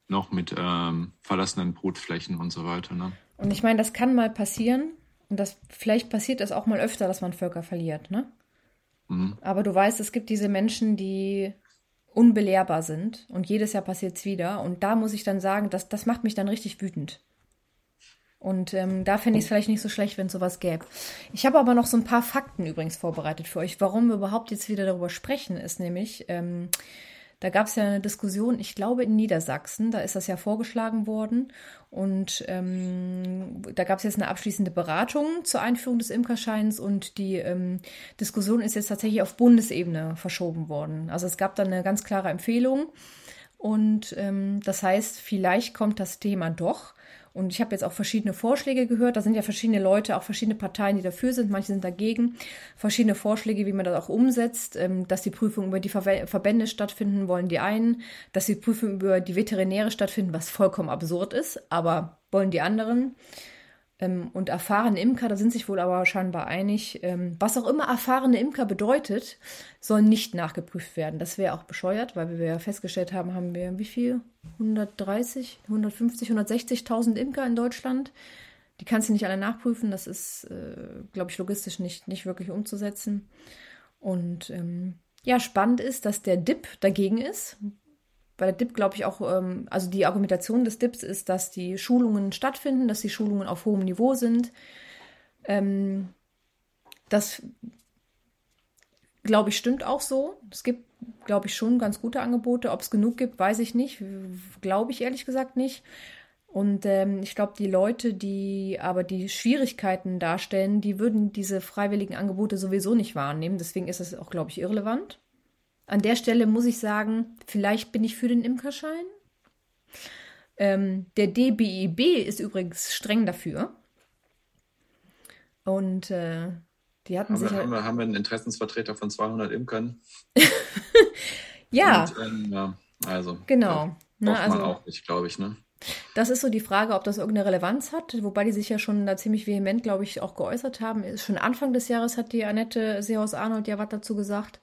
B: Noch mit ähm, verlassenen Brutflächen und so weiter. Ne?
A: Und ich meine, das kann mal passieren. Und das vielleicht passiert das auch mal öfter, dass man Völker verliert, ne? Mhm. Aber du weißt, es gibt diese Menschen, die unbelehrbar sind und jedes Jahr passiert es wieder. Und da muss ich dann sagen, das, das macht mich dann richtig wütend. Und ähm, da fände ich es vielleicht nicht so schlecht, wenn es sowas gäbe. Ich habe aber noch so ein paar Fakten übrigens vorbereitet für euch, warum wir überhaupt jetzt wieder darüber sprechen, ist nämlich, ähm, da gab es ja eine Diskussion, ich glaube in Niedersachsen, da ist das ja vorgeschlagen worden. Und ähm, da gab es jetzt eine abschließende Beratung zur Einführung des Imkerscheins und die ähm, Diskussion ist jetzt tatsächlich auf Bundesebene verschoben worden. Also es gab dann eine ganz klare Empfehlung. Und ähm, das heißt, vielleicht kommt das Thema doch. Und ich habe jetzt auch verschiedene Vorschläge gehört. Da sind ja verschiedene Leute, auch verschiedene Parteien, die dafür sind. Manche sind dagegen. Verschiedene Vorschläge, wie man das auch umsetzt. Ähm, dass die Prüfungen über die Verbände stattfinden, wollen die einen. Dass die Prüfungen über die Veterinäre stattfinden, was vollkommen absurd ist. Aber wollen die anderen. Ähm, und erfahrene Imker, da sind sich wohl aber scheinbar einig, ähm, was auch immer erfahrene Imker bedeutet, soll nicht nachgeprüft werden. Das wäre auch bescheuert, weil wir ja festgestellt haben, haben wir wie viel? 130, 150, 160.000 Imker in Deutschland. Die kannst du nicht alle nachprüfen. Das ist, äh, glaube ich, logistisch nicht, nicht wirklich umzusetzen. Und ähm, ja, spannend ist, dass der DIP dagegen ist, bei der DIP glaube ich auch, ähm, also die Argumentation des DIPs ist, dass die Schulungen stattfinden, dass die Schulungen auf hohem Niveau sind. Ähm, das glaube ich stimmt auch so. Es gibt, glaube ich, schon ganz gute Angebote. Ob es genug gibt, weiß ich nicht. Glaube ich ehrlich gesagt nicht. Und ähm, ich glaube, die Leute, die aber die Schwierigkeiten darstellen, die würden diese freiwilligen Angebote sowieso nicht wahrnehmen. Deswegen ist es auch, glaube ich, irrelevant. An der Stelle muss ich sagen, vielleicht bin ich für den Imkerschein. Ähm, der DBIB ist übrigens streng dafür. Und äh, die hatten
B: haben
A: sich.
B: Wir, halt haben, wir, haben wir einen Interessensvertreter von 200 Imkern?
A: ja.
B: Und, ähm, ja. Also.
A: Genau.
B: Na, ne, also, auch nicht, glaube ich, ne?
A: Das ist so die Frage, ob das irgendeine Relevanz hat, wobei die sich ja schon da ziemlich vehement, glaube ich, auch geäußert haben. Schon Anfang des Jahres hat die Annette Seehaus-Arnold ja was dazu gesagt.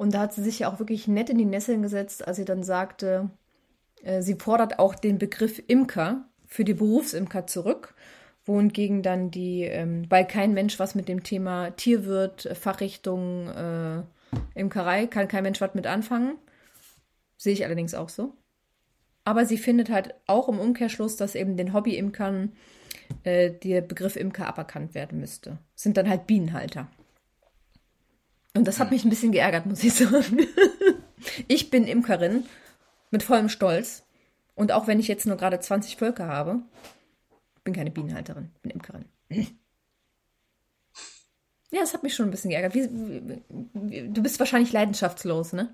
A: Und da hat sie sich ja auch wirklich nett in die Nesseln gesetzt, als sie dann sagte, äh, sie fordert auch den Begriff Imker für die Berufsimker zurück, wohingegen dann die, ähm, weil kein Mensch was mit dem Thema Tierwirt, Fachrichtung, äh, Imkerei, kann kein Mensch was mit anfangen. Sehe ich allerdings auch so. aber sie findet halt auch im Umkehrschluss, dass eben den Hobby-Imkern äh, der Begriff Imker aberkannt werden müsste. Sind dann halt Bienenhalter. Und das hat mich ein bisschen geärgert, muss ich sagen. ich bin Imkerin mit vollem Stolz. Und auch wenn ich jetzt nur gerade 20 Völker habe, bin keine Bienenhalterin, bin Imkerin. Ja, das hat mich schon ein bisschen geärgert. Wie, wie, du bist wahrscheinlich leidenschaftslos, ne?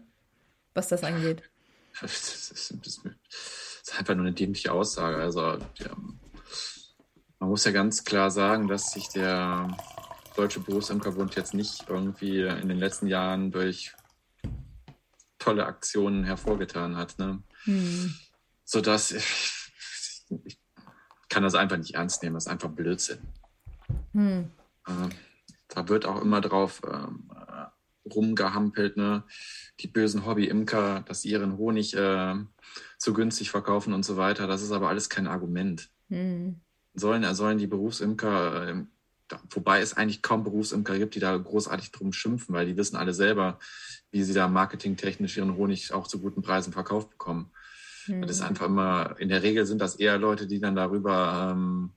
A: Was das angeht.
B: Das ist, das ist einfach nur eine dämliche Aussage. Also, ja, man muss ja ganz klar sagen, dass sich der Deutsche Berufsimkerbund jetzt nicht irgendwie in den letzten Jahren durch tolle Aktionen hervorgetan hat. Ne? Hm. Sodass ich, ich kann das einfach nicht ernst nehmen. Das ist einfach Blödsinn. Hm. Äh, da wird auch immer drauf ähm, rumgehampelt, ne? die bösen Hobby-Imker, dass sie ihren Honig äh, zu günstig verkaufen und so weiter. Das ist aber alles kein Argument. Hm. Sollen, sollen die Berufsimker, äh, wobei es eigentlich kaum Berufsimker gibt, die da großartig drum schimpfen, weil die wissen alle selber, wie sie da marketingtechnisch ihren Honig auch zu guten Preisen verkauft bekommen. Hm. Das ist einfach immer, in der Regel sind das eher Leute, die dann darüber ähm,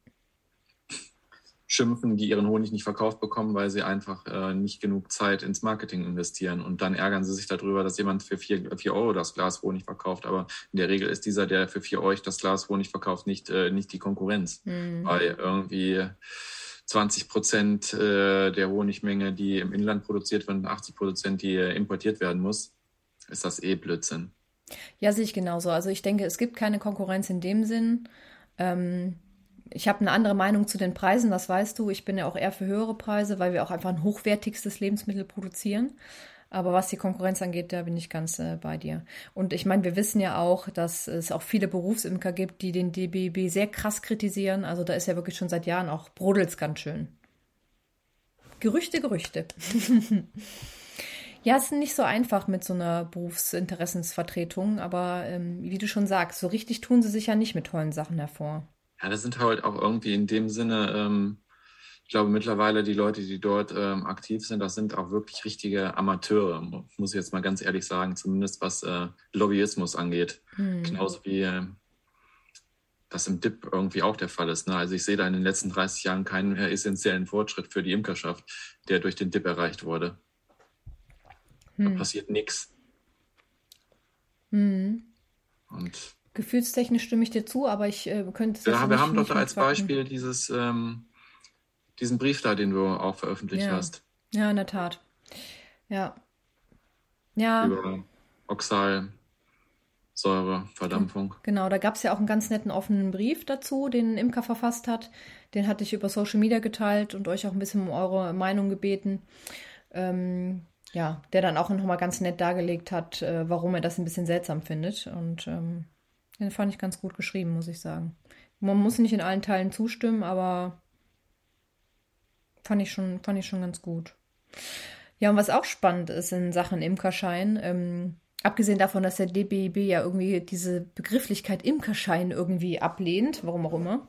B: schimpfen, die ihren Honig nicht verkauft bekommen, weil sie einfach äh, nicht genug Zeit ins Marketing investieren. Und dann ärgern sie sich darüber, dass jemand für vier, vier Euro das Glas Honig verkauft. Aber in der Regel ist dieser, der für vier Euro das Glas Honig verkauft, nicht, äh, nicht die Konkurrenz. Mhm. Weil irgendwie 20 Prozent äh, der Honigmenge, die im Inland produziert wird, und 80 Prozent, die importiert werden muss, ist das eh Blödsinn.
A: Ja, sehe ich genauso. Also ich denke, es gibt keine Konkurrenz in dem Sinn. Ähm, ich habe eine andere Meinung zu den Preisen, das weißt du. Ich bin ja auch eher für höhere Preise, weil wir auch einfach ein hochwertigstes Lebensmittel produzieren. Aber was die Konkurrenz angeht, da bin ich ganz äh, bei dir. Und ich meine, wir wissen ja auch, dass es auch viele Berufsimker gibt, die den DBB sehr krass kritisieren. Also da ist ja wirklich schon seit Jahren auch brodelt's ganz schön. Gerüchte, Gerüchte. ja, es ist nicht so einfach mit so einer Berufsinteressensvertretung, aber ähm, wie du schon sagst, so richtig tun sie sich ja nicht mit tollen Sachen hervor.
B: Ja, das sind halt auch irgendwie in dem Sinne, ähm, ich glaube mittlerweile die Leute, die dort ähm, aktiv sind, das sind auch wirklich richtige Amateure, muss ich jetzt mal ganz ehrlich sagen, zumindest was äh, Lobbyismus angeht. Hm. Genauso wie äh, das im DIP irgendwie auch der Fall ist. Ne? Also ich sehe da in den letzten 30 Jahren keinen essentiellen Fortschritt für die Imkerschaft, der durch den DIP erreicht wurde. Hm. Da passiert nichts.
A: Hm. Und Gefühlstechnisch stimme ich dir zu, aber ich äh, könnte es
B: Ja, wir haben doch da als Beispiel dieses, ähm, diesen Brief da, den du auch veröffentlicht
A: ja.
B: hast.
A: Ja, in der Tat. Ja. Ja.
B: Über Oxalsäureverdampfung.
A: Genau, da gab es ja auch einen ganz netten offenen Brief dazu, den Imker verfasst hat. Den hatte ich über Social Media geteilt und euch auch ein bisschen um eure Meinung gebeten. Ähm, ja, der dann auch nochmal ganz nett dargelegt hat, äh, warum er das ein bisschen seltsam findet. Und ähm, den fand ich ganz gut geschrieben, muss ich sagen. Man muss nicht in allen Teilen zustimmen, aber fand ich schon, fand ich schon ganz gut. Ja, und was auch spannend ist in Sachen Imkerschein, ähm, abgesehen davon, dass der DBIB ja irgendwie diese Begrifflichkeit Imkerschein irgendwie ablehnt, warum auch immer,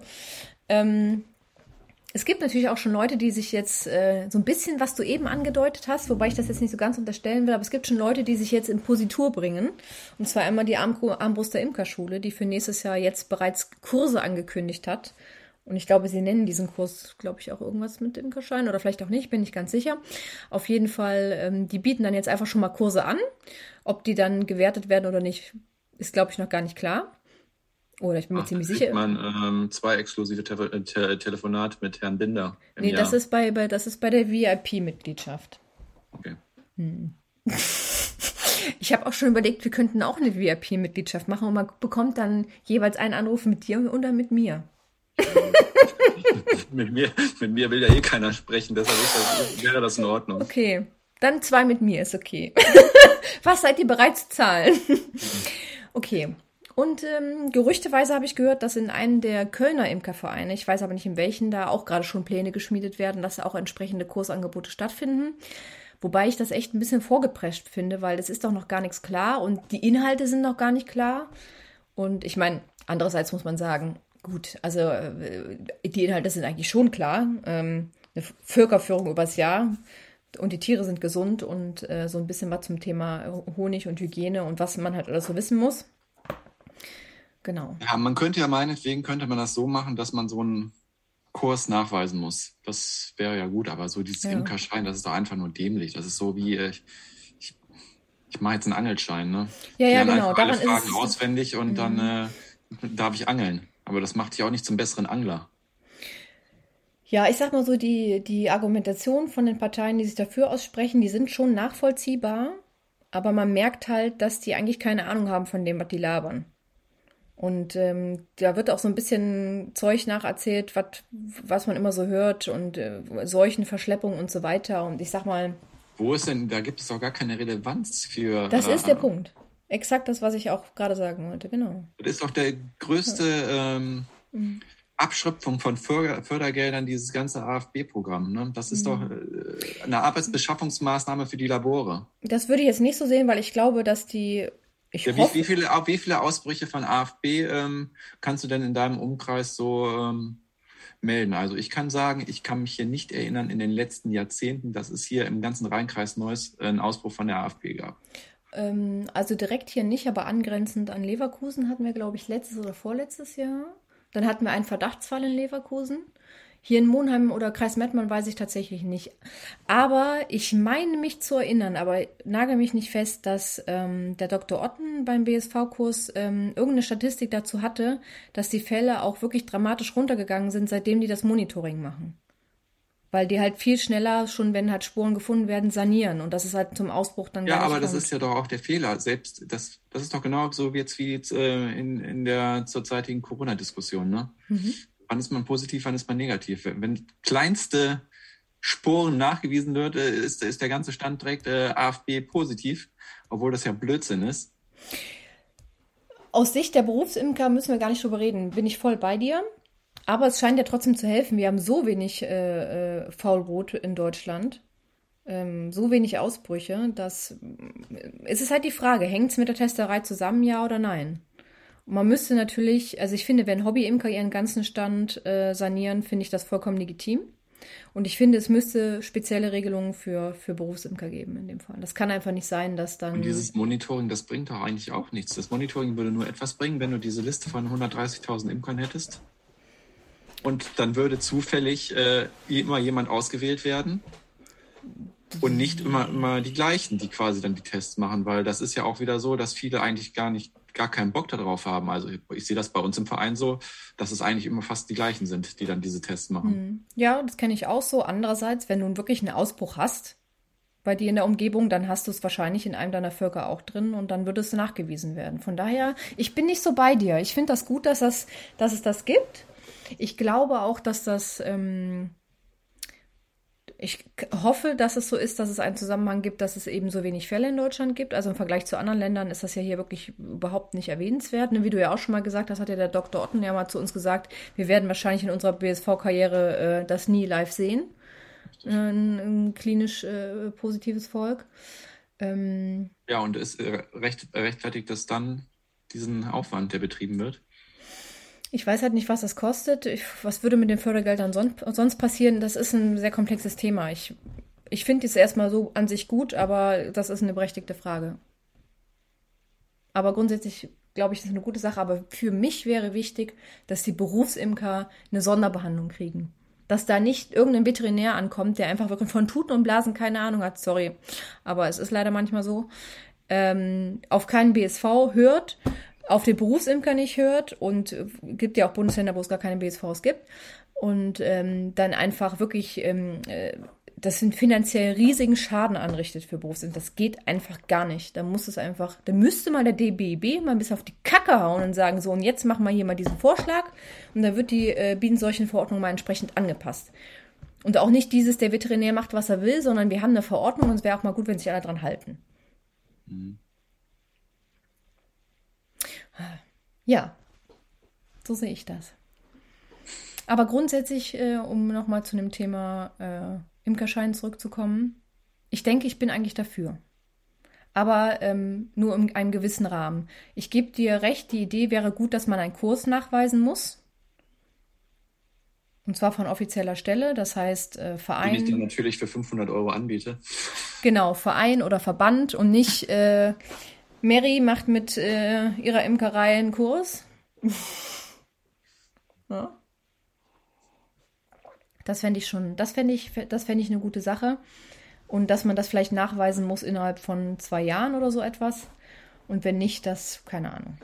A: ähm, es gibt natürlich auch schon Leute, die sich jetzt äh, so ein bisschen, was du eben angedeutet hast, wobei ich das jetzt nicht so ganz unterstellen will, aber es gibt schon Leute, die sich jetzt in Positur bringen. Und zwar einmal die Arm Armbruster Imkerschule, die für nächstes Jahr jetzt bereits Kurse angekündigt hat. Und ich glaube, sie nennen diesen Kurs, glaube ich, auch irgendwas mit Imkerschein oder vielleicht auch nicht, bin ich ganz sicher. Auf jeden Fall, ähm, die bieten dann jetzt einfach schon mal Kurse an. Ob die dann gewertet werden oder nicht, ist, glaube ich, noch gar nicht klar. Oder ich bin mir Ach, ziemlich sicher.
B: man ähm, zwei exklusive Te äh, Te Telefonate mit Herrn Binder.
A: Nee, Jahr. das ist bei, bei, das ist bei der VIP-Mitgliedschaft.
B: Okay.
A: Hm. Ich habe auch schon überlegt, wir könnten auch eine VIP-Mitgliedschaft machen und man bekommt dann jeweils einen Anruf mit dir und dann mit mir.
B: mit mir. Mit mir will ja eh keiner sprechen, deshalb das, wäre das in Ordnung.
A: Okay, dann zwei mit mir ist okay. Was seid ihr bereit zu zahlen? okay. Und ähm, gerüchteweise habe ich gehört, dass in einem der Kölner Imkervereine, ich weiß aber nicht in welchen, da auch gerade schon Pläne geschmiedet werden, dass auch entsprechende Kursangebote stattfinden. Wobei ich das echt ein bisschen vorgeprescht finde, weil es ist doch noch gar nichts klar und die Inhalte sind noch gar nicht klar. Und ich meine, andererseits muss man sagen, gut, also äh, die Inhalte sind eigentlich schon klar. Ähm, eine Völkerführung übers Jahr und die Tiere sind gesund und äh, so ein bisschen was zum Thema Honig und Hygiene und was man halt alles so wissen muss. genau.
B: Ja, man könnte ja meinetwegen, könnte man das so machen, dass man so einen Kurs nachweisen muss. Das wäre ja gut, aber so dieses ja. Imkerschein, das ist doch einfach nur dämlich. Das ist so wie, äh, ich, ich mache jetzt einen Angelschein, ne?
A: Ja, ja, genau.
B: Daran alle Fragen ist auswendig und mhm. dann äh, darf ich angeln. Aber das macht dich auch nicht zum besseren Angler.
A: Ja, ich sag mal so, die, die Argumentation von den Parteien, die sich dafür aussprechen, die sind schon nachvollziehbar, aber man merkt halt, dass die eigentlich keine Ahnung haben von dem, was die labern. Und ähm, da wird auch so ein bisschen Zeug nacherzählt, wat, was man immer so hört und äh, Seuchenverschleppung und so weiter. Und ich sag mal.
B: Wo ist denn, da gibt es doch gar keine Relevanz für.
A: Das äh, ist der Punkt. Exakt das, was ich auch gerade sagen wollte, genau.
B: Das ist doch der größte ähm, mhm. Abschöpfung von Förder Fördergeldern, dieses ganze AFB-Programm. Ne? Das ist mhm. doch äh, eine Arbeitsbeschaffungsmaßnahme für die Labore.
A: Das würde ich jetzt nicht so sehen, weil ich glaube, dass die. Ich
B: ja, wie, wie, viele, wie viele Ausbrüche von AFB ähm, kannst du denn in deinem Umkreis so ähm, melden? Also ich kann sagen, ich kann mich hier nicht erinnern in den letzten Jahrzehnten, dass es hier im ganzen Rheinkreis Neuss einen Ausbruch von der AFB gab.
A: Ähm, also direkt hier nicht, aber angrenzend an Leverkusen hatten wir, glaube ich, letztes oder vorletztes Jahr. Dann hatten wir einen Verdachtsfall in Leverkusen. Hier in Monheim oder Kreis Mettmann weiß ich tatsächlich nicht. Aber ich meine mich zu erinnern, aber nagel mich nicht fest, dass ähm, der Dr. Otten beim BSV-Kurs ähm, irgendeine Statistik dazu hatte, dass die Fälle auch wirklich dramatisch runtergegangen sind, seitdem die das Monitoring machen weil die halt viel schneller, schon wenn halt Spuren gefunden werden, sanieren und das ist halt zum Ausbruch dann
B: Ja, aber das ist ja doch auch der Fehler. Selbst das, das ist doch genau so wie jetzt wie jetzt, äh, in, in der zurzeitigen Corona-Diskussion. Ne? Mhm. Wann ist man positiv, wann ist man negativ? Wenn kleinste Spuren nachgewiesen wird, äh, ist, ist der ganze Stand direkt äh, AfB positiv, obwohl das ja Blödsinn ist.
A: Aus Sicht der Berufsimker müssen wir gar nicht drüber reden. Bin ich voll bei dir. Aber es scheint ja trotzdem zu helfen. Wir haben so wenig äh, äh, Faulbrot in Deutschland, ähm, so wenig Ausbrüche, dass es ist halt die Frage, hängt es mit der Testerei zusammen, ja oder nein? Und man müsste natürlich, also ich finde, wenn Hobbyimker ihren ganzen Stand äh, sanieren, finde ich das vollkommen legitim. Und ich finde, es müsste spezielle Regelungen für, für Berufsimker geben in dem Fall. Das kann einfach nicht sein, dass dann.
B: Und dieses Monitoring, das bringt doch eigentlich auch nichts. Das Monitoring würde nur etwas bringen, wenn du diese Liste von 130.000 Imkern hättest und dann würde zufällig äh, immer jemand ausgewählt werden und nicht immer, immer die gleichen, die quasi dann die Tests machen, weil das ist ja auch wieder so, dass viele eigentlich gar nicht, gar keinen Bock darauf haben. Also ich sehe das bei uns im Verein so, dass es eigentlich immer fast die gleichen sind, die dann diese Tests machen. Hm.
A: Ja, das kenne ich auch so. Andererseits, wenn du wirklich einen Ausbruch hast, bei dir in der Umgebung, dann hast du es wahrscheinlich in einem deiner Völker auch drin und dann würde es nachgewiesen werden. Von daher, ich bin nicht so bei dir. Ich finde das gut, dass, das, dass es das gibt. Ich glaube auch, dass das. Ähm, ich hoffe, dass es so ist, dass es einen Zusammenhang gibt, dass es eben so wenig Fälle in Deutschland gibt. Also im Vergleich zu anderen Ländern ist das ja hier wirklich überhaupt nicht erwähnenswert. Ne, wie du ja auch schon mal gesagt hast, hat ja der Dr. Otten ja mal zu uns gesagt, wir werden wahrscheinlich in unserer BSV-Karriere äh, das nie live sehen. Äh, ein, ein, klinisch äh, positives Volk. Ähm,
B: ja, und es äh, recht, rechtfertigt das dann diesen Aufwand, der betrieben wird?
A: Ich weiß halt nicht, was das kostet. Ich, was würde mit den Fördergeldern son sonst passieren? Das ist ein sehr komplexes Thema. Ich, ich finde es erstmal so an sich gut, aber das ist eine berechtigte Frage. Aber grundsätzlich glaube ich, das ist eine gute Sache. Aber für mich wäre wichtig, dass die Berufsimker eine Sonderbehandlung kriegen. Dass da nicht irgendein Veterinär ankommt, der einfach wirklich von Tuten und Blasen keine Ahnung hat. Sorry. Aber es ist leider manchmal so. Ähm, auf keinen BSV hört auf den Berufsimker nicht hört und gibt ja auch Bundesländer, wo es gar keine BSVs gibt und ähm, dann einfach wirklich ähm, äh, das sind finanziell riesigen Schaden anrichtet für Berufsimker. Das geht einfach gar nicht. Da muss es einfach, da müsste mal der DBB mal ein bisschen auf die Kacke hauen und sagen, so, und jetzt machen wir hier mal diesen Vorschlag und dann wird die äh, Bienenseuchenverordnung mal entsprechend angepasst. Und auch nicht dieses, der Veterinär macht, was er will, sondern wir haben eine Verordnung und es wäre auch mal gut, wenn sich alle dran halten. Mhm. Ja, so sehe ich das. Aber grundsätzlich, äh, um nochmal zu dem Thema äh, Imkerschein zurückzukommen, ich denke, ich bin eigentlich dafür. Aber ähm, nur in einem gewissen Rahmen. Ich gebe dir recht, die Idee wäre gut, dass man einen Kurs nachweisen muss. Und zwar von offizieller Stelle, das heißt äh, Verein. Den
B: ich dir natürlich für 500 Euro anbiete.
A: Genau, Verein oder Verband und nicht äh, Mary macht mit äh, ihrer Imkerei einen Kurs. ja. Das fände ich schon, das fände ich, das fände ich eine gute Sache. Und dass man das vielleicht nachweisen muss innerhalb von zwei Jahren oder so etwas. Und wenn nicht, das, keine Ahnung.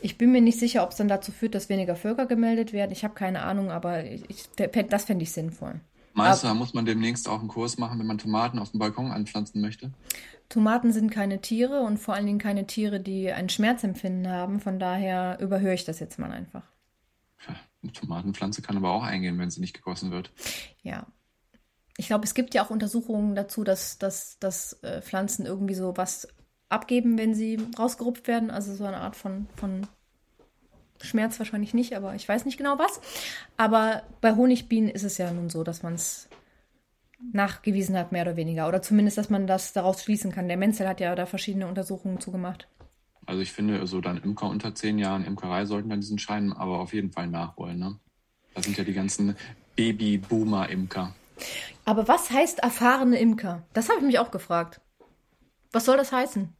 A: Ich bin mir nicht sicher, ob es dann dazu führt, dass weniger Völker gemeldet werden. Ich habe keine Ahnung, aber ich, das fände ich sinnvoll.
B: Meinst du, da muss man demnächst auch einen Kurs machen, wenn man Tomaten auf dem Balkon anpflanzen möchte?
A: Tomaten sind keine Tiere und vor allen Dingen keine Tiere, die ein Schmerzempfinden haben. Von daher überhöre ich das jetzt mal einfach.
B: Eine Tomatenpflanze kann aber auch eingehen, wenn sie nicht gegossen wird.
A: Ja. Ich glaube, es gibt ja auch Untersuchungen dazu, dass, dass, dass äh, Pflanzen irgendwie so was abgeben, wenn sie rausgerupft werden. Also so eine Art von, von Schmerz wahrscheinlich nicht, aber ich weiß nicht genau was. Aber bei Honigbienen ist es ja nun so, dass man es nachgewiesen hat, mehr oder weniger. Oder zumindest, dass man das daraus schließen kann. Der Menzel hat ja da verschiedene Untersuchungen zugemacht.
B: Also ich finde, so dann Imker unter zehn Jahren Imkerei sollten dann diesen Schein aber auf jeden Fall nachholen. Ne? Da sind ja die ganzen Baby-Boomer-Imker.
A: Aber was heißt erfahrene Imker? Das habe ich mich auch gefragt. Was soll das heißen?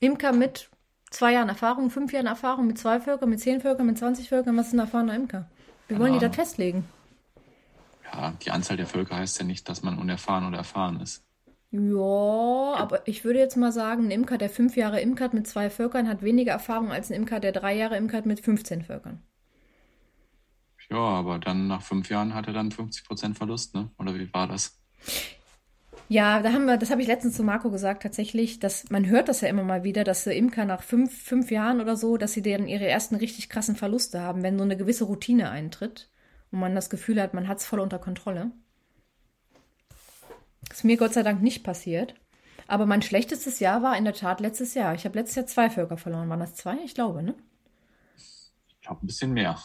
A: Imker mit zwei Jahren Erfahrung, fünf Jahren Erfahrung, mit zwei Völkern, mit zehn Völkern, mit 20 Völkern, was ist ein erfahrener Imker? Wir wollen die das festlegen.
B: Ja, die Anzahl der Völker heißt ja nicht, dass man unerfahren oder erfahren ist.
A: Ja, aber ich würde jetzt mal sagen, ein Imker, der fünf Jahre imkert mit zwei Völkern, hat weniger Erfahrung als ein Imker, der drei Jahre imkert mit 15 Völkern.
B: Ja, aber dann nach fünf Jahren hat er dann 50% Verlust, ne? Oder wie war das?
A: Ja, da haben wir, das habe ich letztens zu Marco gesagt, tatsächlich, dass man hört das ja immer mal wieder, dass Imker nach fünf, fünf Jahren oder so, dass sie dann ihre ersten richtig krassen Verluste haben, wenn so eine gewisse Routine eintritt und man das Gefühl hat, man hat es voll unter Kontrolle. Das ist mir Gott sei Dank nicht passiert. Aber mein schlechtestes Jahr war in der Tat letztes Jahr. Ich habe letztes Jahr zwei Völker verloren. Waren das zwei? Ich glaube, ne?
B: Ich glaube, ein bisschen mehr.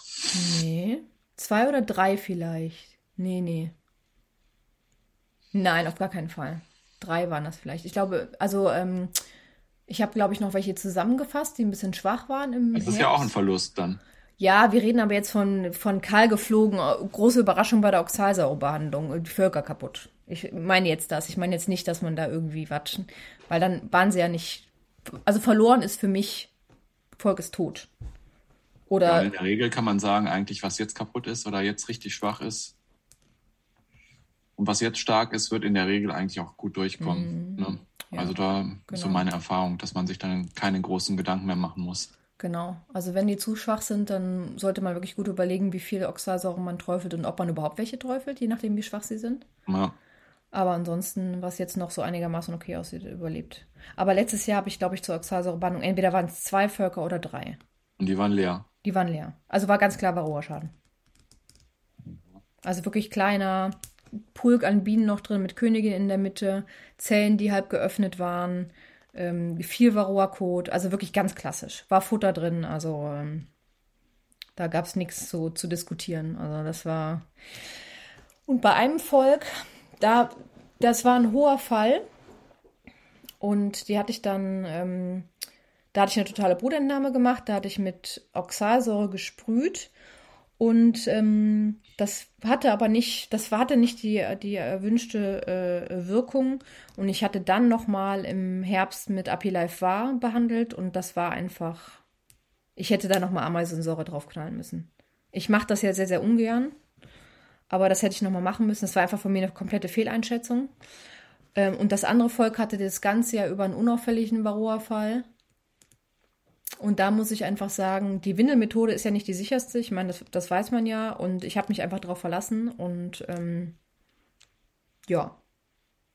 A: Nee. Zwei oder drei vielleicht. Nee, nee. Nein, auf gar keinen Fall. Drei waren das vielleicht. Ich glaube, also ähm, ich habe, glaube ich, noch welche zusammengefasst, die ein bisschen schwach waren. Im
B: das ist Herbst. ja auch ein Verlust dann.
A: Ja, wir reden aber jetzt von, von kahl geflogen, große Überraschung bei der Oxalsäurebehandlung, die Völker kaputt. Ich meine jetzt das. Ich meine jetzt nicht, dass man da irgendwie watschen, weil dann waren sie ja nicht. Also verloren ist für mich Volk ist tot. Oder
B: ja, in der Regel kann man sagen, eigentlich, was jetzt kaputt ist oder jetzt richtig schwach ist, und was jetzt stark ist, wird in der Regel eigentlich auch gut durchkommen. Mhm. Ne? Ja, also da genau. so meine Erfahrung, dass man sich dann keine großen Gedanken mehr machen muss.
A: Genau. Also wenn die zu schwach sind, dann sollte man wirklich gut überlegen, wie viel Oxalsäure man träufelt und ob man überhaupt welche träufelt, je nachdem, wie schwach sie sind. Ja. Aber ansonsten, was jetzt noch so einigermaßen okay aussieht, überlebt. Aber letztes Jahr habe ich, glaube ich, zur Oxalsäurebannung, entweder waren es zwei Völker oder drei.
B: Und die waren leer?
A: Die waren leer. Also war ganz klar Varroa-Schaden. Also wirklich kleiner, Pulk an Bienen noch drin mit Königin in der Mitte, Zellen, die halb geöffnet waren, ähm, viel Varroa-Kot, also wirklich ganz klassisch. War Futter drin, also ähm, da gab es nichts so zu diskutieren. Also das war. Und bei einem Volk, da, das war ein hoher Fall. Und die hatte ich dann, ähm, da hatte ich eine totale Brutentnahme gemacht, da hatte ich mit Oxalsäure gesprüht und ähm, das hatte aber nicht, das hatte nicht die, die erwünschte äh, Wirkung. Und ich hatte dann nochmal im Herbst mit Apilife Var behandelt und das war einfach. Ich hätte da nochmal Ameisensäure draufknallen müssen. Ich mache das ja sehr, sehr ungern. Aber das hätte ich nochmal machen müssen. Das war einfach von mir eine komplette Fehleinschätzung. Ähm, und das andere Volk hatte das ganze ja über einen unauffälligen Varroa-Fall. Und da muss ich einfach sagen, die Windelmethode ist ja nicht die sicherste. Ich meine, das, das weiß man ja. Und ich habe mich einfach darauf verlassen. Und ähm, ja,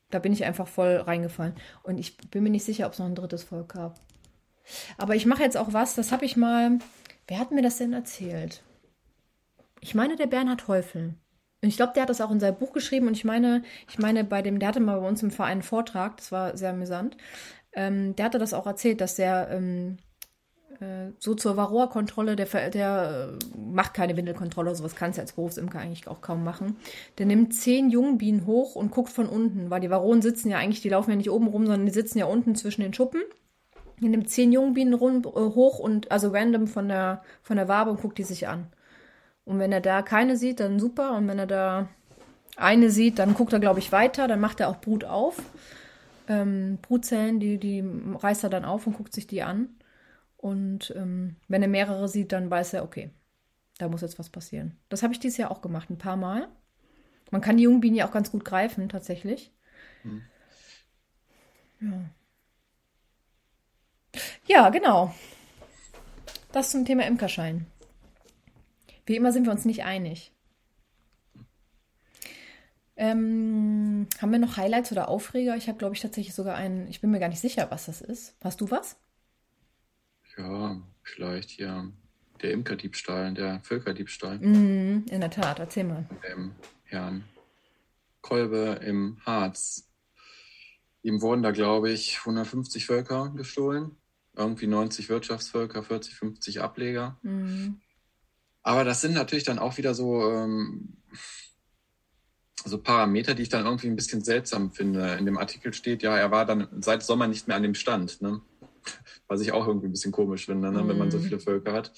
A: da bin ich einfach voll reingefallen. Und ich bin mir nicht sicher, ob es noch ein drittes Volk gab. Aber ich mache jetzt auch was, das habe ich mal. Wer hat mir das denn erzählt? Ich meine, der Bernhard Häufel. Und ich glaube, der hat das auch in seinem Buch geschrieben. Und ich meine, ich meine, bei dem, der hatte mal bei uns im Verein einen Vortrag, das war sehr amüsant. Ähm, der hatte das auch erzählt, dass der ähm, äh, so zur Varroa-Kontrolle, der, der äh, macht keine Windelkontrolle, sowas kannst du als Berufsimker eigentlich auch kaum machen. Der nimmt zehn Jungbienen hoch und guckt von unten, weil die Varroen sitzen ja eigentlich, die laufen ja nicht oben rum, sondern die sitzen ja unten zwischen den Schuppen. Er nimmt zehn Jungbienen rund, äh, hoch und also random von der, von der Wabe und guckt die sich an. Und wenn er da keine sieht, dann super. Und wenn er da eine sieht, dann guckt er, glaube ich, weiter. Dann macht er auch Brut auf. Ähm, Brutzellen, die, die reißt er dann auf und guckt sich die an. Und ähm, wenn er mehrere sieht, dann weiß er, okay, da muss jetzt was passieren. Das habe ich dieses Jahr auch gemacht, ein paar Mal. Man kann die Jungbienen ja auch ganz gut greifen, tatsächlich. Hm. Ja. Ja, genau. Das zum Thema Imkerschein. Wie immer sind wir uns nicht einig. Ähm, haben wir noch Highlights oder Aufreger? Ich habe, glaube ich, tatsächlich sogar einen. Ich bin mir gar nicht sicher, was das ist. Hast du was?
B: Ja, vielleicht hier der Imkerdiebstahl, der Völkerdiebstahl.
A: Mm, in der Tat, erzähl mal.
B: Dem Herrn Kolbe im Harz. Ihm wurden da, glaube ich, 150 Völker gestohlen. Irgendwie 90 Wirtschaftsvölker, 40, 50 Ableger. Mm. Aber das sind natürlich dann auch wieder so, ähm, so Parameter, die ich dann irgendwie ein bisschen seltsam finde. In dem Artikel steht, ja, er war dann seit Sommer nicht mehr an dem Stand. Ne? Was ich auch irgendwie ein bisschen komisch finde, ne? wenn man so mhm. viele Völker hat.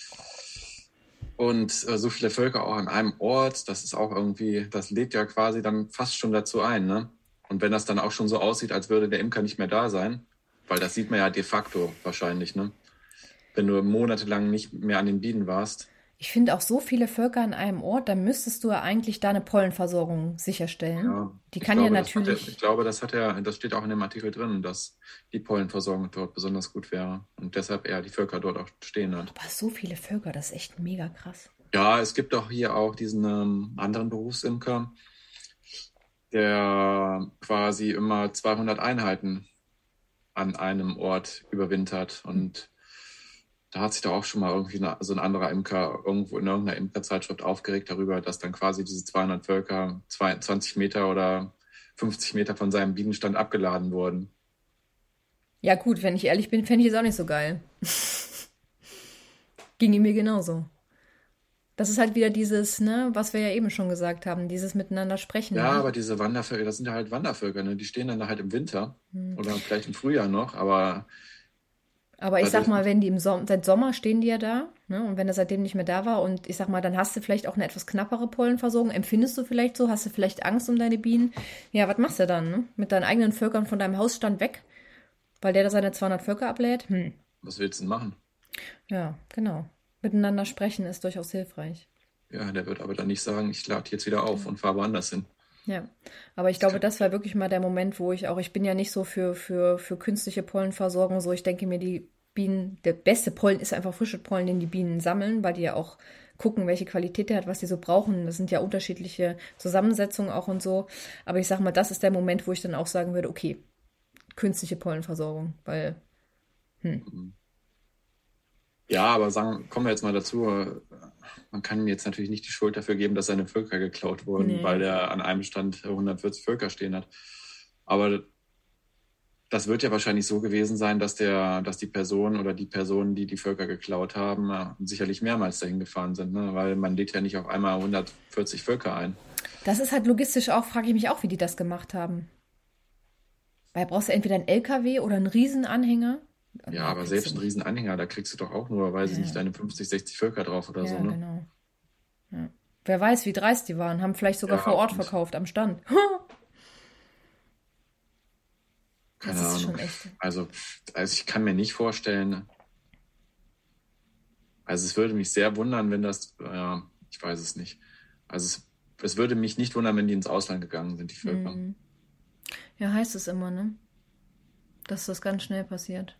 B: Und äh, so viele Völker auch an einem Ort, das ist auch irgendwie, das lädt ja quasi dann fast schon dazu ein. Ne? Und wenn das dann auch schon so aussieht, als würde der Imker nicht mehr da sein, weil das sieht man ja de facto wahrscheinlich, ne? wenn du monatelang nicht mehr an den Bienen warst
A: ich finde auch so viele Völker an einem Ort, da müsstest du ja eigentlich deine Pollenversorgung sicherstellen. Ja, die kann
B: glaube,
A: ja natürlich.
B: Er, ich glaube, das hat er, das steht auch in dem Artikel drin, dass die Pollenversorgung dort besonders gut wäre und deshalb er die Völker dort auch stehen hat.
A: Aber so viele Völker, das ist echt mega krass.
B: Ja, es gibt auch hier auch diesen ähm, anderen Berufsimker, der quasi immer 200 Einheiten an einem Ort überwintert und da hat sich doch auch schon mal irgendwie eine, so ein anderer Imker irgendwo in irgendeiner Imkerzeitschrift aufgeregt darüber, dass dann quasi diese 200 Völker 20 Meter oder 50 Meter von seinem Bienenstand abgeladen wurden.
A: Ja gut, wenn ich ehrlich bin, fände ich es auch nicht so geil. Ging ihm mir genauso. Das ist halt wieder dieses, ne, was wir ja eben schon gesagt haben, dieses miteinander sprechen.
B: Ja,
A: ne?
B: aber diese Wandervölker, das sind ja halt Wandervölker, ne? Die stehen dann da halt im Winter hm. oder vielleicht im Frühjahr noch, aber
A: aber ich also sag mal, wenn die im Sommer, seit Sommer stehen die ja da, ne? Und wenn er seitdem nicht mehr da war und ich sag mal, dann hast du vielleicht auch eine etwas knappere Pollenversorgung, empfindest du vielleicht so, hast du vielleicht Angst um deine Bienen? Ja, was machst du dann, ne? Mit deinen eigenen Völkern von deinem Hausstand weg, weil der da seine 200 Völker ablädt? Hm.
B: Was willst du denn machen?
A: Ja, genau. Miteinander sprechen ist durchaus hilfreich.
B: Ja, der wird aber dann nicht sagen, ich lade jetzt wieder auf und fahre woanders hin.
A: Ja, aber ich glaube, das war wirklich mal der Moment, wo ich auch, ich bin ja nicht so für, für, für künstliche Pollenversorgung, so ich denke mir, die Bienen, der beste Pollen ist einfach frische Pollen, den die Bienen sammeln, weil die ja auch gucken, welche Qualität der hat, was die so brauchen. Das sind ja unterschiedliche Zusammensetzungen auch und so. Aber ich sag mal, das ist der Moment, wo ich dann auch sagen würde, okay, künstliche Pollenversorgung, weil. Hm.
B: Ja, aber sagen, kommen wir jetzt mal dazu man kann ihm jetzt natürlich nicht die Schuld dafür geben, dass seine Völker geklaut wurden, nee. weil er an einem Stand 140 Völker stehen hat. Aber das wird ja wahrscheinlich so gewesen sein, dass der, dass die Person oder die Personen, die die Völker geklaut haben, äh, sicherlich mehrmals dahin gefahren sind, ne? weil man lädt ja nicht auf einmal 140 Völker ein.
A: Das ist halt logistisch auch, frage ich mich auch, wie die das gemacht haben. Weil brauchst du entweder einen LKW oder einen Riesenanhänger.
B: Ja, aber selbst ein Riesenanhänger, da kriegst du doch auch nur, weiß ja. ich nicht, deine 50, 60 Völker drauf oder ja, so, ne? Genau.
A: Ja. Wer weiß, wie dreist die waren, haben vielleicht sogar ja, vor Ort verkauft am Stand.
B: Keine Ahnung. Also, also ich kann mir nicht vorstellen. Also es würde mich sehr wundern, wenn das, ja, ich weiß es nicht. Also es, es würde mich nicht wundern, wenn die ins Ausland gegangen sind, die Völker. Mhm.
A: Ja, heißt es immer, ne? Dass das ganz schnell passiert.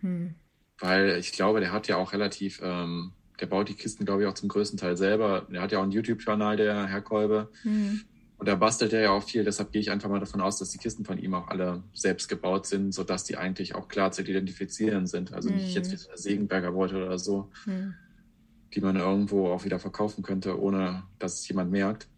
B: Hm. Weil ich glaube, der hat ja auch relativ, ähm, der baut die Kisten, glaube ich, auch zum größten Teil selber. Der hat ja auch einen YouTube-Kanal, der Herr Kolbe. Hm. Und da bastelt er ja auch viel. Deshalb gehe ich einfach mal davon aus, dass die Kisten von ihm auch alle selbst gebaut sind, sodass die eigentlich auch klar zu identifizieren sind. Also hm. nicht jetzt wie so eine Segenberger Beute oder so, hm. die man irgendwo auch wieder verkaufen könnte, ohne dass es jemand merkt.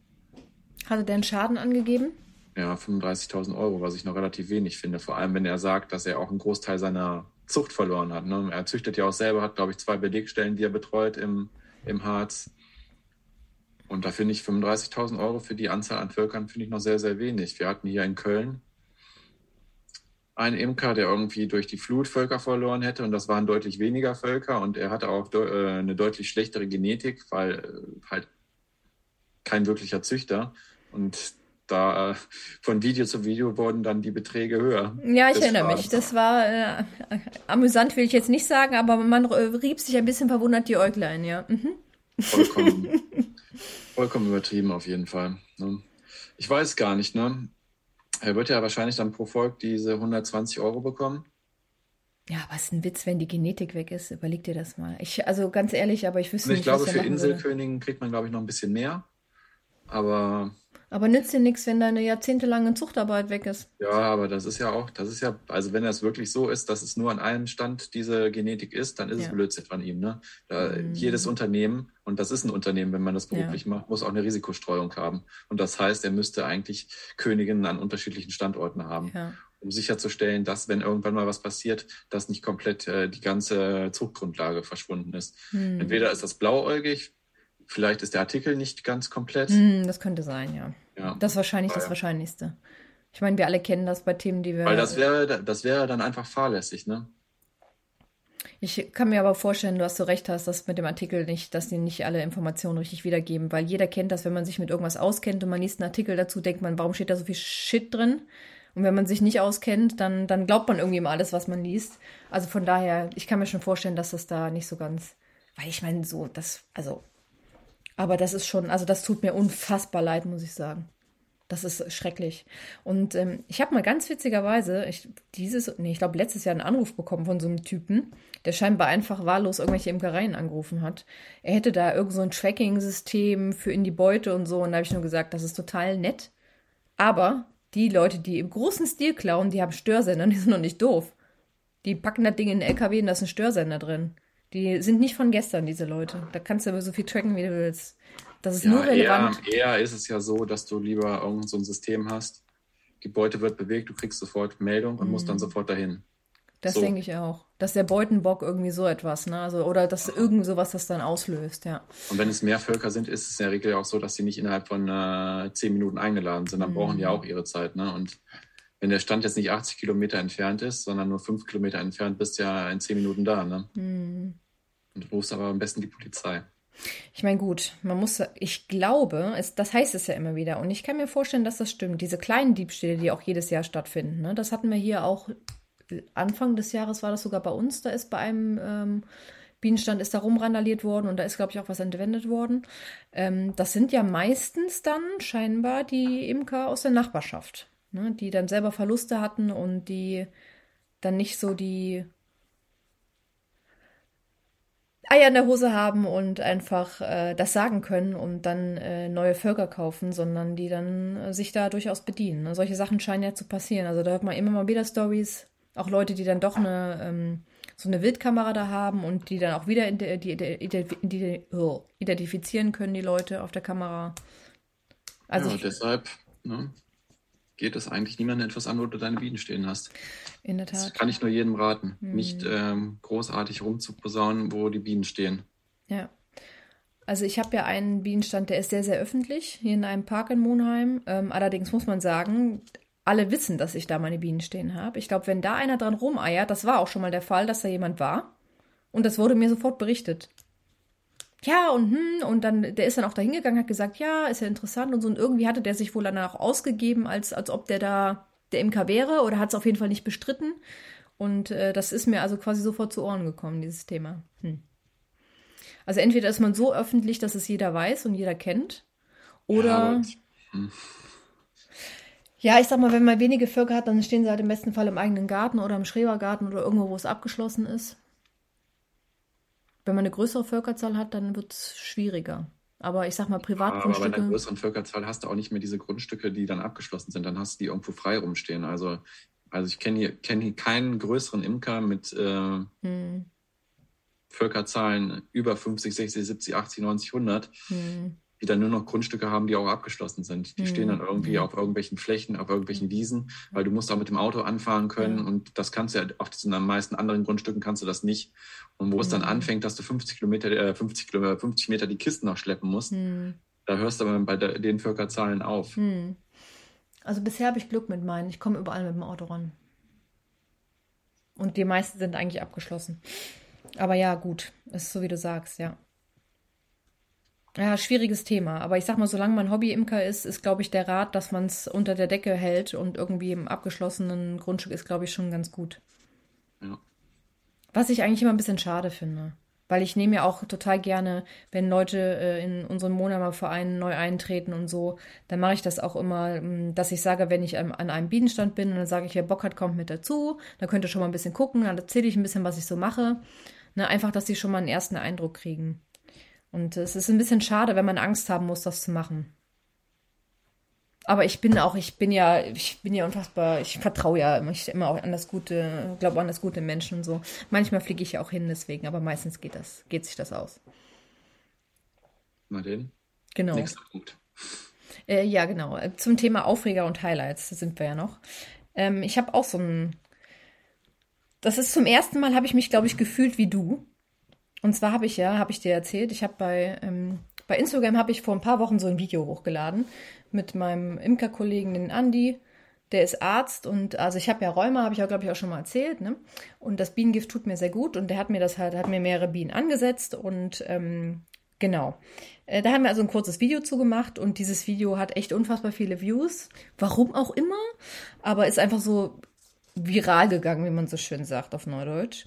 A: Hatte der einen Schaden angegeben?
B: Ja, 35.000 Euro, was ich noch relativ wenig finde. Vor allem, wenn er sagt, dass er auch einen Großteil seiner Zucht verloren hat. Ne? Er züchtet ja auch selber, hat, glaube ich, zwei Belegstellen, die er betreut im, im Harz. Und da finde ich 35.000 Euro für die Anzahl an Völkern, finde ich noch sehr, sehr wenig. Wir hatten hier in Köln einen Imker, der irgendwie durch die Flut Völker verloren hätte und das waren deutlich weniger Völker und er hatte auch de äh, eine deutlich schlechtere Genetik, weil äh, halt kein wirklicher Züchter. Und da äh, von Video zu Video wurden dann die Beträge höher.
A: Ja, ich erinnere mich. Das war äh, amüsant, will ich jetzt nicht sagen, aber man rieb sich ein bisschen verwundert die Äuglein, ja. Mhm.
B: Vollkommen, vollkommen übertrieben auf jeden Fall. Ne? Ich weiß gar nicht, ne? Er wird ja wahrscheinlich dann pro Volk diese 120 Euro bekommen.
A: Ja, was ein Witz, wenn die Genetik weg ist. Überleg dir das mal. Ich, also ganz ehrlich, aber ich wüsste
B: nicht, was Ich glaube, für Inselkönigen kriegt man, glaube ich, noch ein bisschen mehr. Aber.
A: Aber nützt dir nichts, wenn deine jahrzehntelange Zuchtarbeit weg ist.
B: Ja, aber das ist ja auch, das ist ja, also wenn das wirklich so ist, dass es nur an einem Stand diese Genetik ist, dann ist ja. es Blödsinn von ihm. Ne? Da, mhm. Jedes Unternehmen, und das ist ein Unternehmen, wenn man das beruflich ja. macht, muss auch eine Risikostreuung haben. Und das heißt, er müsste eigentlich Königinnen an unterschiedlichen Standorten haben. Ja um sicherzustellen, dass, wenn irgendwann mal was passiert, dass nicht komplett äh, die ganze Zuchtgrundlage verschwunden ist. Hm. Entweder ist das blauäugig, vielleicht ist der Artikel nicht ganz komplett.
A: Hm, das könnte sein, ja. ja. Das ist wahrscheinlich ja. das Wahrscheinlichste. Ich meine, wir alle kennen das bei Themen, die wir.
B: Weil das wäre, das wäre dann einfach fahrlässig, ne?
A: Ich kann mir aber vorstellen, du hast so recht hast, dass mit dem Artikel nicht, dass die nicht alle Informationen richtig wiedergeben, weil jeder kennt das, wenn man sich mit irgendwas auskennt und man liest einen Artikel dazu, denkt man, warum steht da so viel Shit drin? Und wenn man sich nicht auskennt, dann, dann glaubt man irgendwie immer alles, was man liest. Also von daher, ich kann mir schon vorstellen, dass das da nicht so ganz, weil ich meine, so, das, also, aber das ist schon, also das tut mir unfassbar leid, muss ich sagen. Das ist schrecklich. Und ähm, ich habe mal ganz witzigerweise, ich, dieses, nee, ich glaube, letztes Jahr einen Anruf bekommen von so einem Typen, der scheinbar einfach wahllos irgendwelche Imkereien angerufen hat. Er hätte da irgend so ein Tracking-System für in die Beute und so. Und da habe ich nur gesagt, das ist total nett. Aber die Leute, die im großen Stil klauen, die haben Störsender, die sind noch nicht doof. Die packen das Ding in den LKW und da ist ein Störsender drin. Die sind nicht von gestern, diese Leute. Da kannst du aber so viel tracken, wie du willst. Das ist ja, nur relevant.
B: Eher, eher ist es ja so, dass du lieber irgend so ein System hast. Die Beute wird bewegt, du kriegst sofort Meldung und mhm. musst dann sofort dahin.
A: Das so. denke ich auch. Dass der Beutenbock irgendwie so etwas, ne? Also, oder dass irgend sowas das dann auslöst, ja.
B: Und wenn es mehr Völker sind, ist es in der Regel auch so, dass sie nicht innerhalb von äh, zehn Minuten eingeladen sind. Dann mhm. brauchen die mhm. auch ihre Zeit, ne? Und wenn der Stand jetzt nicht 80 Kilometer entfernt ist, sondern nur fünf Kilometer entfernt, bist du ja in zehn Minuten da, ne? Mhm. Und du rufst aber am besten die Polizei.
A: Ich meine, gut, man muss, ich glaube, es, das heißt es ja immer wieder, und ich kann mir vorstellen, dass das stimmt. Diese kleinen Diebstähle, die auch jedes Jahr stattfinden, ne, das hatten wir hier auch Anfang des Jahres war das sogar bei uns, da ist bei einem ähm, Bienenstand ist da rumrandaliert worden und da ist, glaube ich, auch was entwendet worden. Ähm, das sind ja meistens dann scheinbar die Imker aus der Nachbarschaft, ne, die dann selber Verluste hatten und die dann nicht so die Eier in der Hose haben und einfach äh, das sagen können und dann äh, neue Völker kaufen, sondern die dann äh, sich da durchaus bedienen. Ne? Solche Sachen scheinen ja zu passieren. Also da hört man immer mal wieder Stories, auch Leute, die dann doch eine ähm, so eine Wildkamera da haben und die dann auch wieder die, die, die, oh, identifizieren können, die Leute auf der Kamera.
B: Also ja, deshalb ne, geht es eigentlich niemandem etwas an, wo du deine Bienen stehen hast.
A: In der Tat.
B: Das kann ich nur jedem raten. Hm. Nicht ähm, großartig rumzuposaunen, wo die Bienen stehen.
A: Ja. Also ich habe ja einen Bienenstand, der ist sehr, sehr öffentlich, hier in einem Park in Monheim. Ähm, allerdings muss man sagen, alle wissen, dass ich da meine Bienen stehen habe. Ich glaube, wenn da einer dran rumeiert, das war auch schon mal der Fall, dass da jemand war. Und das wurde mir sofort berichtet. Ja, und hm, und dann, der ist dann auch da hingegangen, hat gesagt, ja, ist ja interessant und so. Und irgendwie hatte der sich wohl dann auch ausgegeben, als, als ob der da der Imker wäre oder hat es auf jeden Fall nicht bestritten. Und äh, das ist mir also quasi sofort zu Ohren gekommen, dieses Thema. Hm. Also entweder ist man so öffentlich, dass es jeder weiß und jeder kennt, oder. Ja, hm. Ja, ich sag mal, wenn man wenige Völker hat, dann stehen sie halt im besten Fall im eigenen Garten oder im Schrebergarten oder irgendwo, wo es abgeschlossen ist. Wenn man eine größere Völkerzahl hat, dann wird es schwieriger. Aber ich sag mal, Privatgrundstücke.
B: aber bei einer größeren Völkerzahl hast du auch nicht mehr diese Grundstücke, die dann abgeschlossen sind. Dann hast du die irgendwo frei rumstehen. Also, also ich kenne hier, kenn hier keinen größeren Imker mit äh, hm. Völkerzahlen über 50, 60, 70, 80, 90, 100. Hm die dann nur noch Grundstücke haben, die auch abgeschlossen sind. Die mhm. stehen dann irgendwie auf irgendwelchen Flächen, auf irgendwelchen Wiesen, weil du musst auch mit dem Auto anfahren können mhm. und das kannst du ja auf diesen meisten anderen Grundstücken kannst du das nicht. Und wo mhm. es dann anfängt, dass du 50 Kilometer, äh, 50 Kilometer, 50 Meter die Kisten noch schleppen musst, da hörst du aber bei de den Völkerzahlen auf.
A: Also bisher habe ich Glück mit meinen. Ich komme überall mit dem Auto ran. Und die meisten sind eigentlich abgeschlossen. Aber ja, gut, ist so wie du sagst, ja. Ja, schwieriges Thema. Aber ich sag mal, solange man Hobby-Imker ist, ist, glaube ich, der Rat, dass man es unter der Decke hält und irgendwie im abgeschlossenen Grundstück ist, glaube ich, schon ganz gut.
B: Ja.
A: Was ich eigentlich immer ein bisschen schade finde. Weil ich nehme ja auch total gerne, wenn Leute äh, in unseren Monama-Verein neu eintreten und so, dann mache ich das auch immer, ähm, dass ich sage, wenn ich an, an einem Bienenstand bin und dann sage ich, wer Bock hat, kommt mit dazu. Da könnt ihr schon mal ein bisschen gucken, dann erzähle ich ein bisschen, was ich so mache. Ne, einfach, dass sie schon mal einen ersten Eindruck kriegen. Und es ist ein bisschen schade, wenn man Angst haben muss, das zu machen. Aber ich bin auch, ich bin ja, ich bin ja unfassbar, ich vertraue ja immer auch an das Gute, glaube an das Gute im Menschen und so. Manchmal fliege ich ja auch hin deswegen, aber meistens geht das, geht sich das aus.
B: Mal den.
A: Genau.
B: Nächster Punkt.
A: Äh, ja, genau. Zum Thema Aufreger und Highlights sind wir ja noch. Ähm, ich habe auch so ein. Das ist zum ersten Mal, habe ich mich, glaube ich, gefühlt wie du. Und zwar habe ich ja, habe ich dir erzählt, ich habe bei, ähm, bei Instagram habe ich vor ein paar Wochen so ein Video hochgeladen mit meinem Imkerkollegen, den Andi. Der ist Arzt und also ich habe ja Rheuma, habe ich auch, glaube ich, auch schon mal erzählt. Ne? Und das Bienengift tut mir sehr gut und der hat mir das halt, hat mir mehrere Bienen angesetzt und ähm, genau. Äh, da haben wir also ein kurzes Video zugemacht und dieses Video hat echt unfassbar viele Views. Warum auch immer, aber ist einfach so viral gegangen, wie man so schön sagt auf Neudeutsch.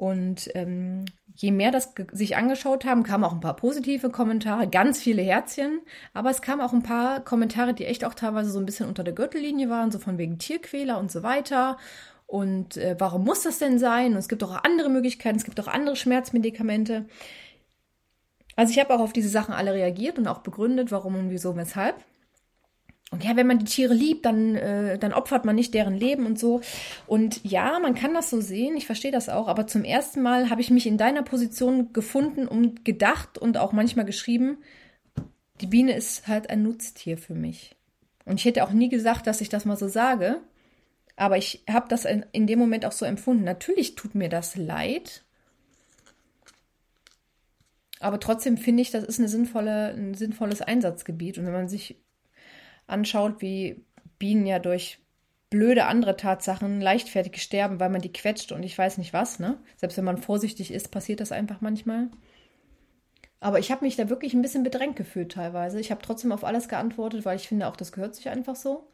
A: Und ähm, je mehr das sich angeschaut haben, kamen auch ein paar positive Kommentare, ganz viele Herzchen, aber es kamen auch ein paar Kommentare, die echt auch teilweise so ein bisschen unter der Gürtellinie waren, so von wegen Tierquäler und so weiter. Und äh, warum muss das denn sein? Und es gibt auch andere Möglichkeiten, es gibt auch andere Schmerzmedikamente. Also ich habe auch auf diese Sachen alle reagiert und auch begründet, warum und wieso, weshalb. Und ja, wenn man die Tiere liebt, dann, äh, dann opfert man nicht deren Leben und so. Und ja, man kann das so sehen, ich verstehe das auch, aber zum ersten Mal habe ich mich in deiner Position gefunden und gedacht und auch manchmal geschrieben, die Biene ist halt ein Nutztier für mich. Und ich hätte auch nie gesagt, dass ich das mal so sage, aber ich habe das in, in dem Moment auch so empfunden. Natürlich tut mir das leid, aber trotzdem finde ich, das ist eine sinnvolle, ein sinnvolles Einsatzgebiet. Und wenn man sich anschaut, wie Bienen ja durch blöde andere Tatsachen leichtfertig sterben, weil man die quetscht und ich weiß nicht was, ne? Selbst wenn man vorsichtig ist, passiert das einfach manchmal. Aber ich habe mich da wirklich ein bisschen bedrängt gefühlt teilweise. Ich habe trotzdem auf alles geantwortet, weil ich finde, auch das gehört sich einfach so.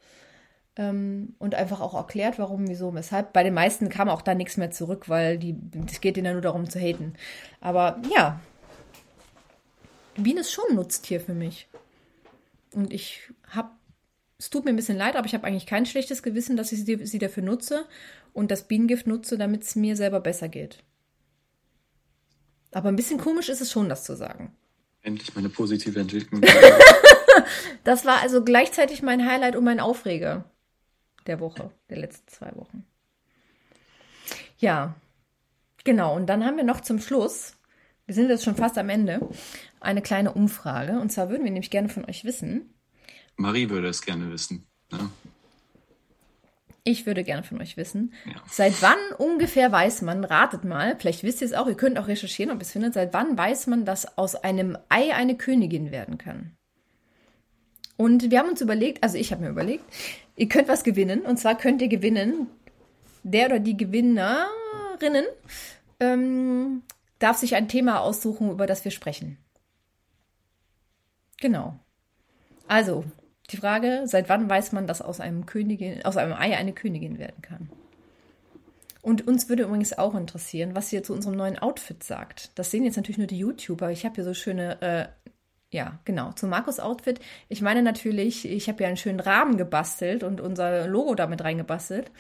A: Ähm, und einfach auch erklärt, warum, wieso, weshalb. Bei den meisten kam auch da nichts mehr zurück, weil es geht ihnen ja nur darum zu haten. Aber ja, Biene ist schon ein Nutztier für mich. Und ich habe es tut mir ein bisschen leid, aber ich habe eigentlich kein schlechtes Gewissen, dass ich sie, sie dafür nutze und das Bienengift nutze, damit es mir selber besser geht. Aber ein bisschen komisch ist es schon, das zu sagen.
B: Endlich meine positive Entwicklung.
A: das war also gleichzeitig mein Highlight und mein Aufreger der Woche, der letzten zwei Wochen. Ja, genau. Und dann haben wir noch zum Schluss, wir sind jetzt schon fast am Ende, eine kleine Umfrage. Und zwar würden wir nämlich gerne von euch wissen,
B: Marie würde es gerne wissen. Ne?
A: Ich würde gerne von euch wissen, ja. seit wann ungefähr weiß man, ratet mal, vielleicht wisst ihr es auch, ihr könnt auch recherchieren, ob ihr es findet, seit wann weiß man, dass aus einem Ei eine Königin werden kann? Und wir haben uns überlegt, also ich habe mir überlegt, ihr könnt was gewinnen. Und zwar könnt ihr gewinnen, der oder die Gewinnerinnen ähm, darf sich ein Thema aussuchen, über das wir sprechen. Genau. Also, die Frage, seit wann weiß man, dass aus einem Königin, aus einem Ei eine Königin werden kann? Und uns würde übrigens auch interessieren, was ihr zu unserem neuen Outfit sagt. Das sehen jetzt natürlich nur die YouTuber. Ich habe hier so schöne, äh, ja, genau, zum Markus-Outfit. Ich meine natürlich, ich habe ja einen schönen Rahmen gebastelt und unser Logo damit reingebastelt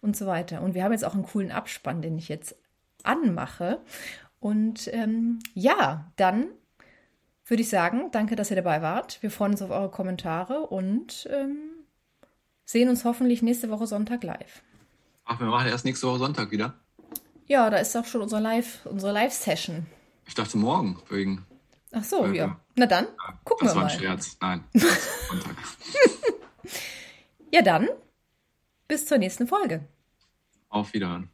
A: und so weiter. Und wir haben jetzt auch einen coolen Abspann, den ich jetzt anmache. Und ähm, ja, dann würde ich sagen, danke, dass ihr dabei wart. Wir freuen uns auf eure Kommentare und ähm, sehen uns hoffentlich nächste Woche Sonntag live.
B: Ach, wir machen erst nächste Woche Sonntag wieder.
A: Ja, da ist auch schon unsere Live, unsere Live-Session.
B: Ich dachte morgen wegen.
A: Ach so, äh, ja. Na dann, gucken
B: wir
A: mal.
B: Das war ein Scherz. Nein. Sonntag.
A: ja, dann bis zur nächsten Folge.
B: Auf Wiederhören.